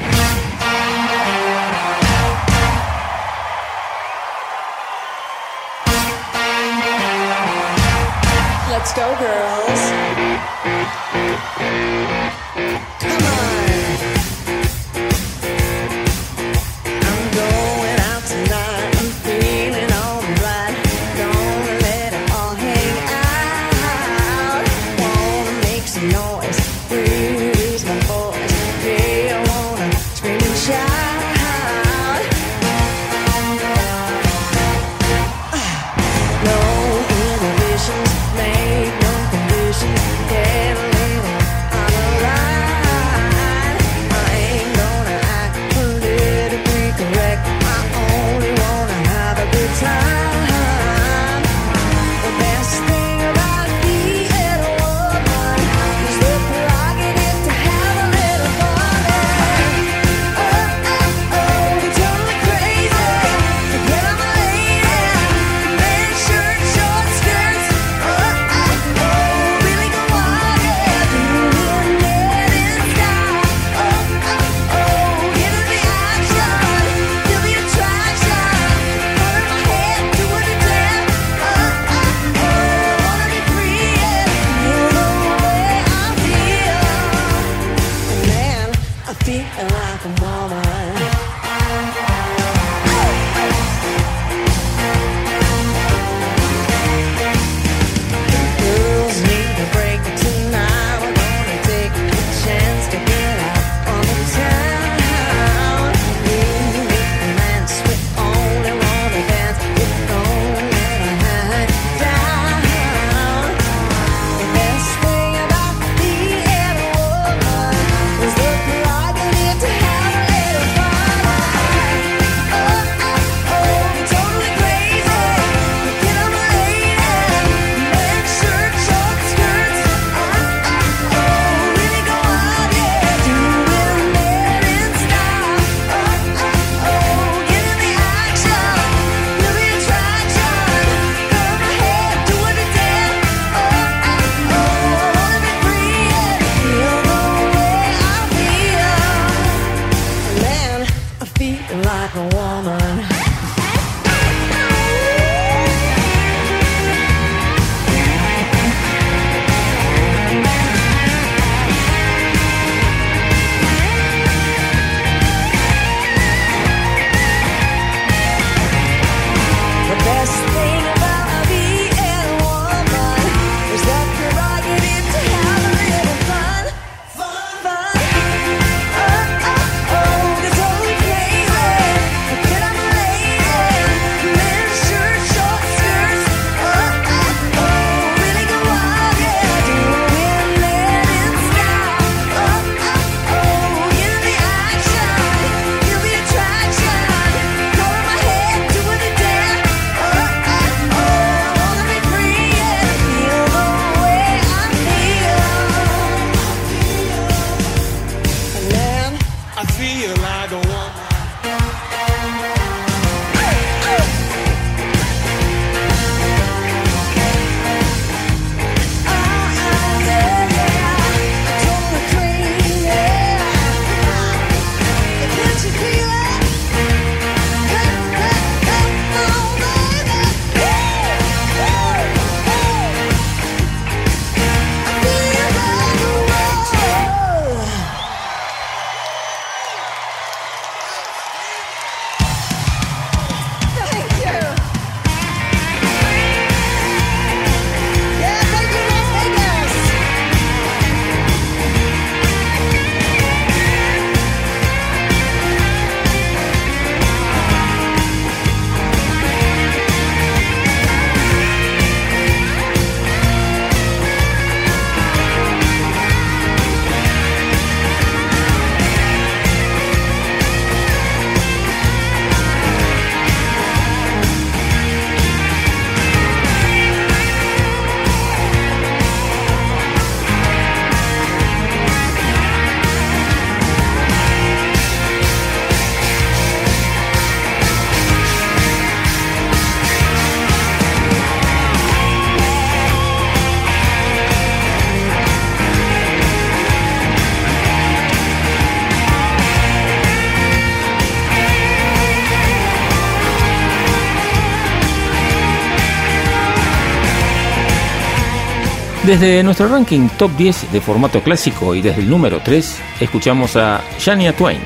desde nuestro ranking top 10 de formato clásico y desde el número 3 escuchamos a Shania Twain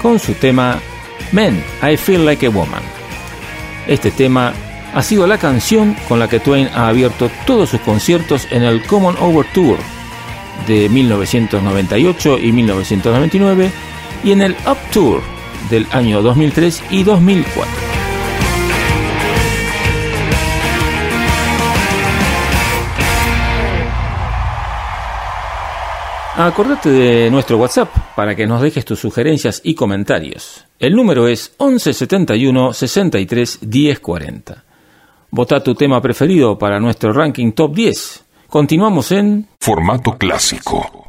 con su tema Men, I Feel Like a Woman. Este tema ha sido la canción con la que Twain ha abierto todos sus conciertos en el Common Over Tour de 1998 y 1999 y en el Up Tour del año 2003 y 2004. Acordate de nuestro WhatsApp para que nos dejes tus sugerencias y comentarios. El número es 1171 63 1040. Vota tu tema preferido para nuestro ranking top 10. Continuamos en Formato Clásico.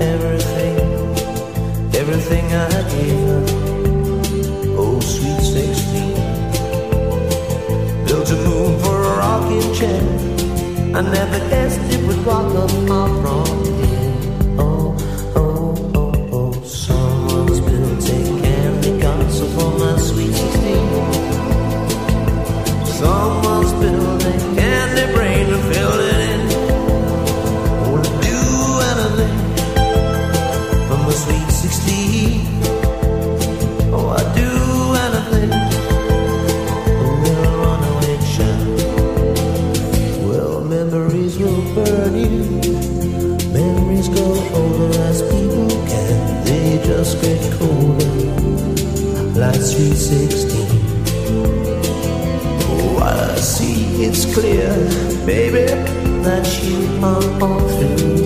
everything, everything I gave her. Oh, sweet 16. Built a moon for a rocking chair. I never guessed it would rock up my prom. just get colder like Sweet 16. What I see, is clear, baby, that you are all through.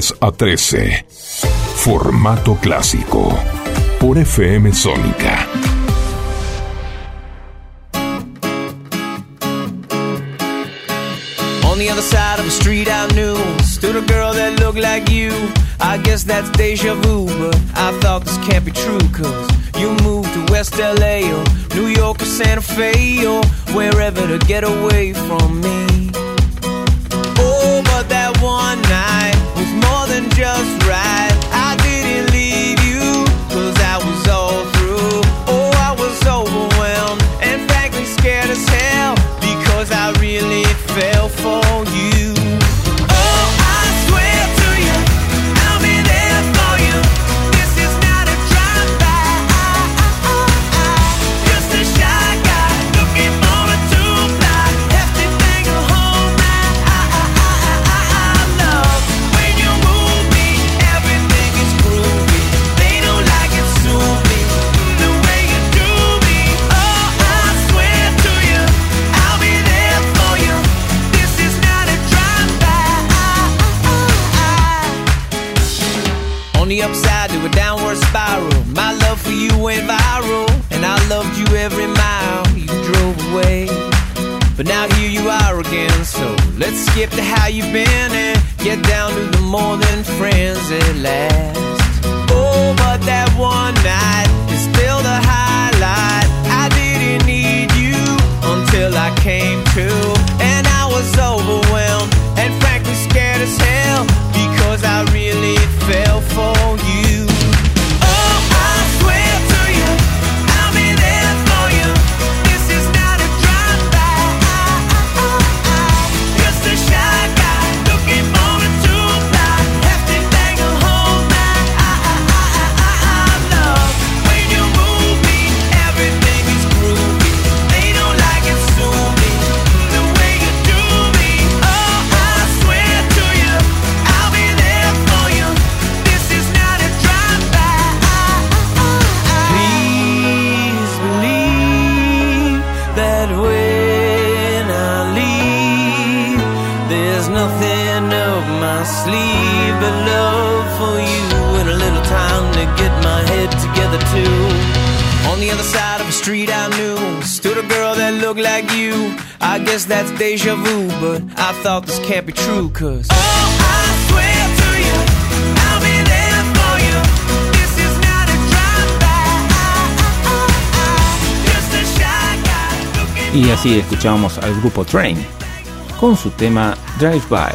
10 a 13. Formato clásico. Por FM Sónica. On the other side of the street I knew stood a girl that looked like you. I guess that's deja vu, but I thought this can't be true, cause you moved to West LA or New York or Santa Fe or wherever to get away from me. Y así escuchamos al grupo Train con su tema Drive By,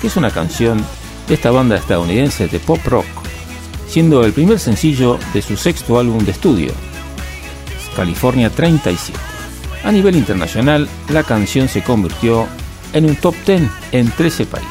que es una canción de esta banda estadounidense de pop rock, siendo el primer sencillo de su sexto álbum de estudio, California 37. A nivel internacional, la canción se convirtió en un top 10 en 13 países.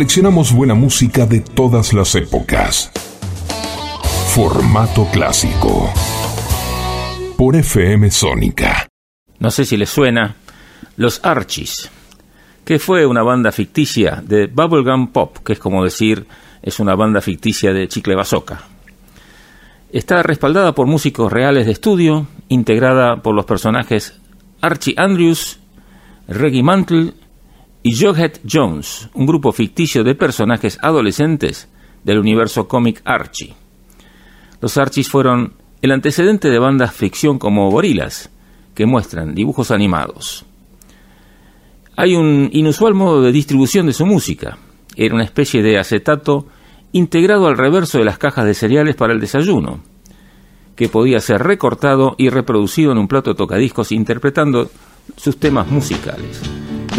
Seleccionamos buena música de todas las épocas. Formato clásico. Por FM Sónica. No sé si les suena, Los Archies, que fue una banda ficticia de bubblegum pop, que es como decir, es una banda ficticia de chicle bazooka. Está respaldada por músicos reales de estudio, integrada por los personajes Archie Andrews, Reggie Mantle y Jughead Jones, un grupo ficticio de personajes adolescentes del universo cómic Archie. Los Archies fueron el antecedente de bandas ficción como Gorilas, que muestran dibujos animados. Hay un inusual modo de distribución de su música. Era una especie de acetato integrado al reverso de las cajas de cereales para el desayuno, que podía ser recortado y reproducido en un plato tocadiscos interpretando sus temas musicales.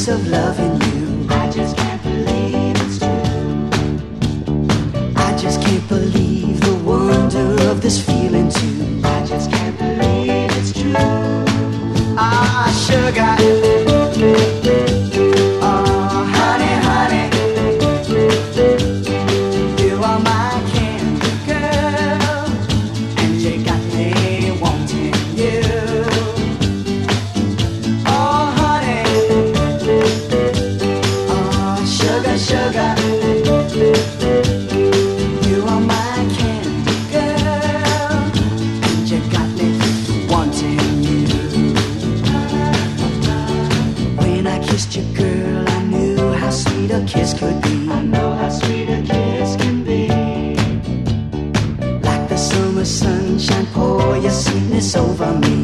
loveliness of loving you. I just can't believe it's true. I just can't believe the wonder of this feeling too. I just can't believe it's true. Ah, sugar. Your sweetness over me.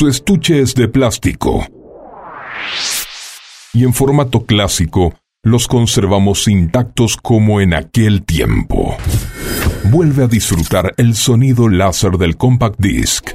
Su estuche es de plástico. Y en formato clásico los conservamos intactos como en aquel tiempo. Vuelve a disfrutar el sonido láser del compact disc.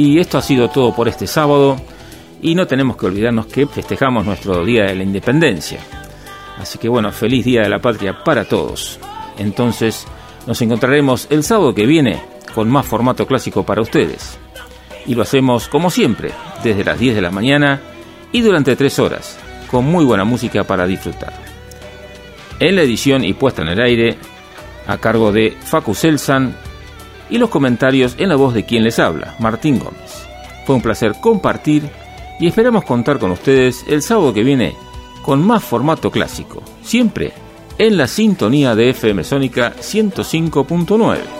Y esto ha sido todo por este sábado. Y no tenemos que olvidarnos que festejamos nuestro Día de la Independencia. Así que bueno, feliz Día de la Patria para todos. Entonces, nos encontraremos el sábado que viene con más formato clásico para ustedes. Y lo hacemos como siempre, desde las 10 de la mañana y durante 3 horas, con muy buena música para disfrutar. En la edición y puesta en el aire, a cargo de Facu Selsan y los comentarios en la voz de quien les habla, Martín Gómez. Fue un placer compartir y esperamos contar con ustedes el sábado que viene con más formato clásico, siempre en la sintonía de FM Sónica 105.9.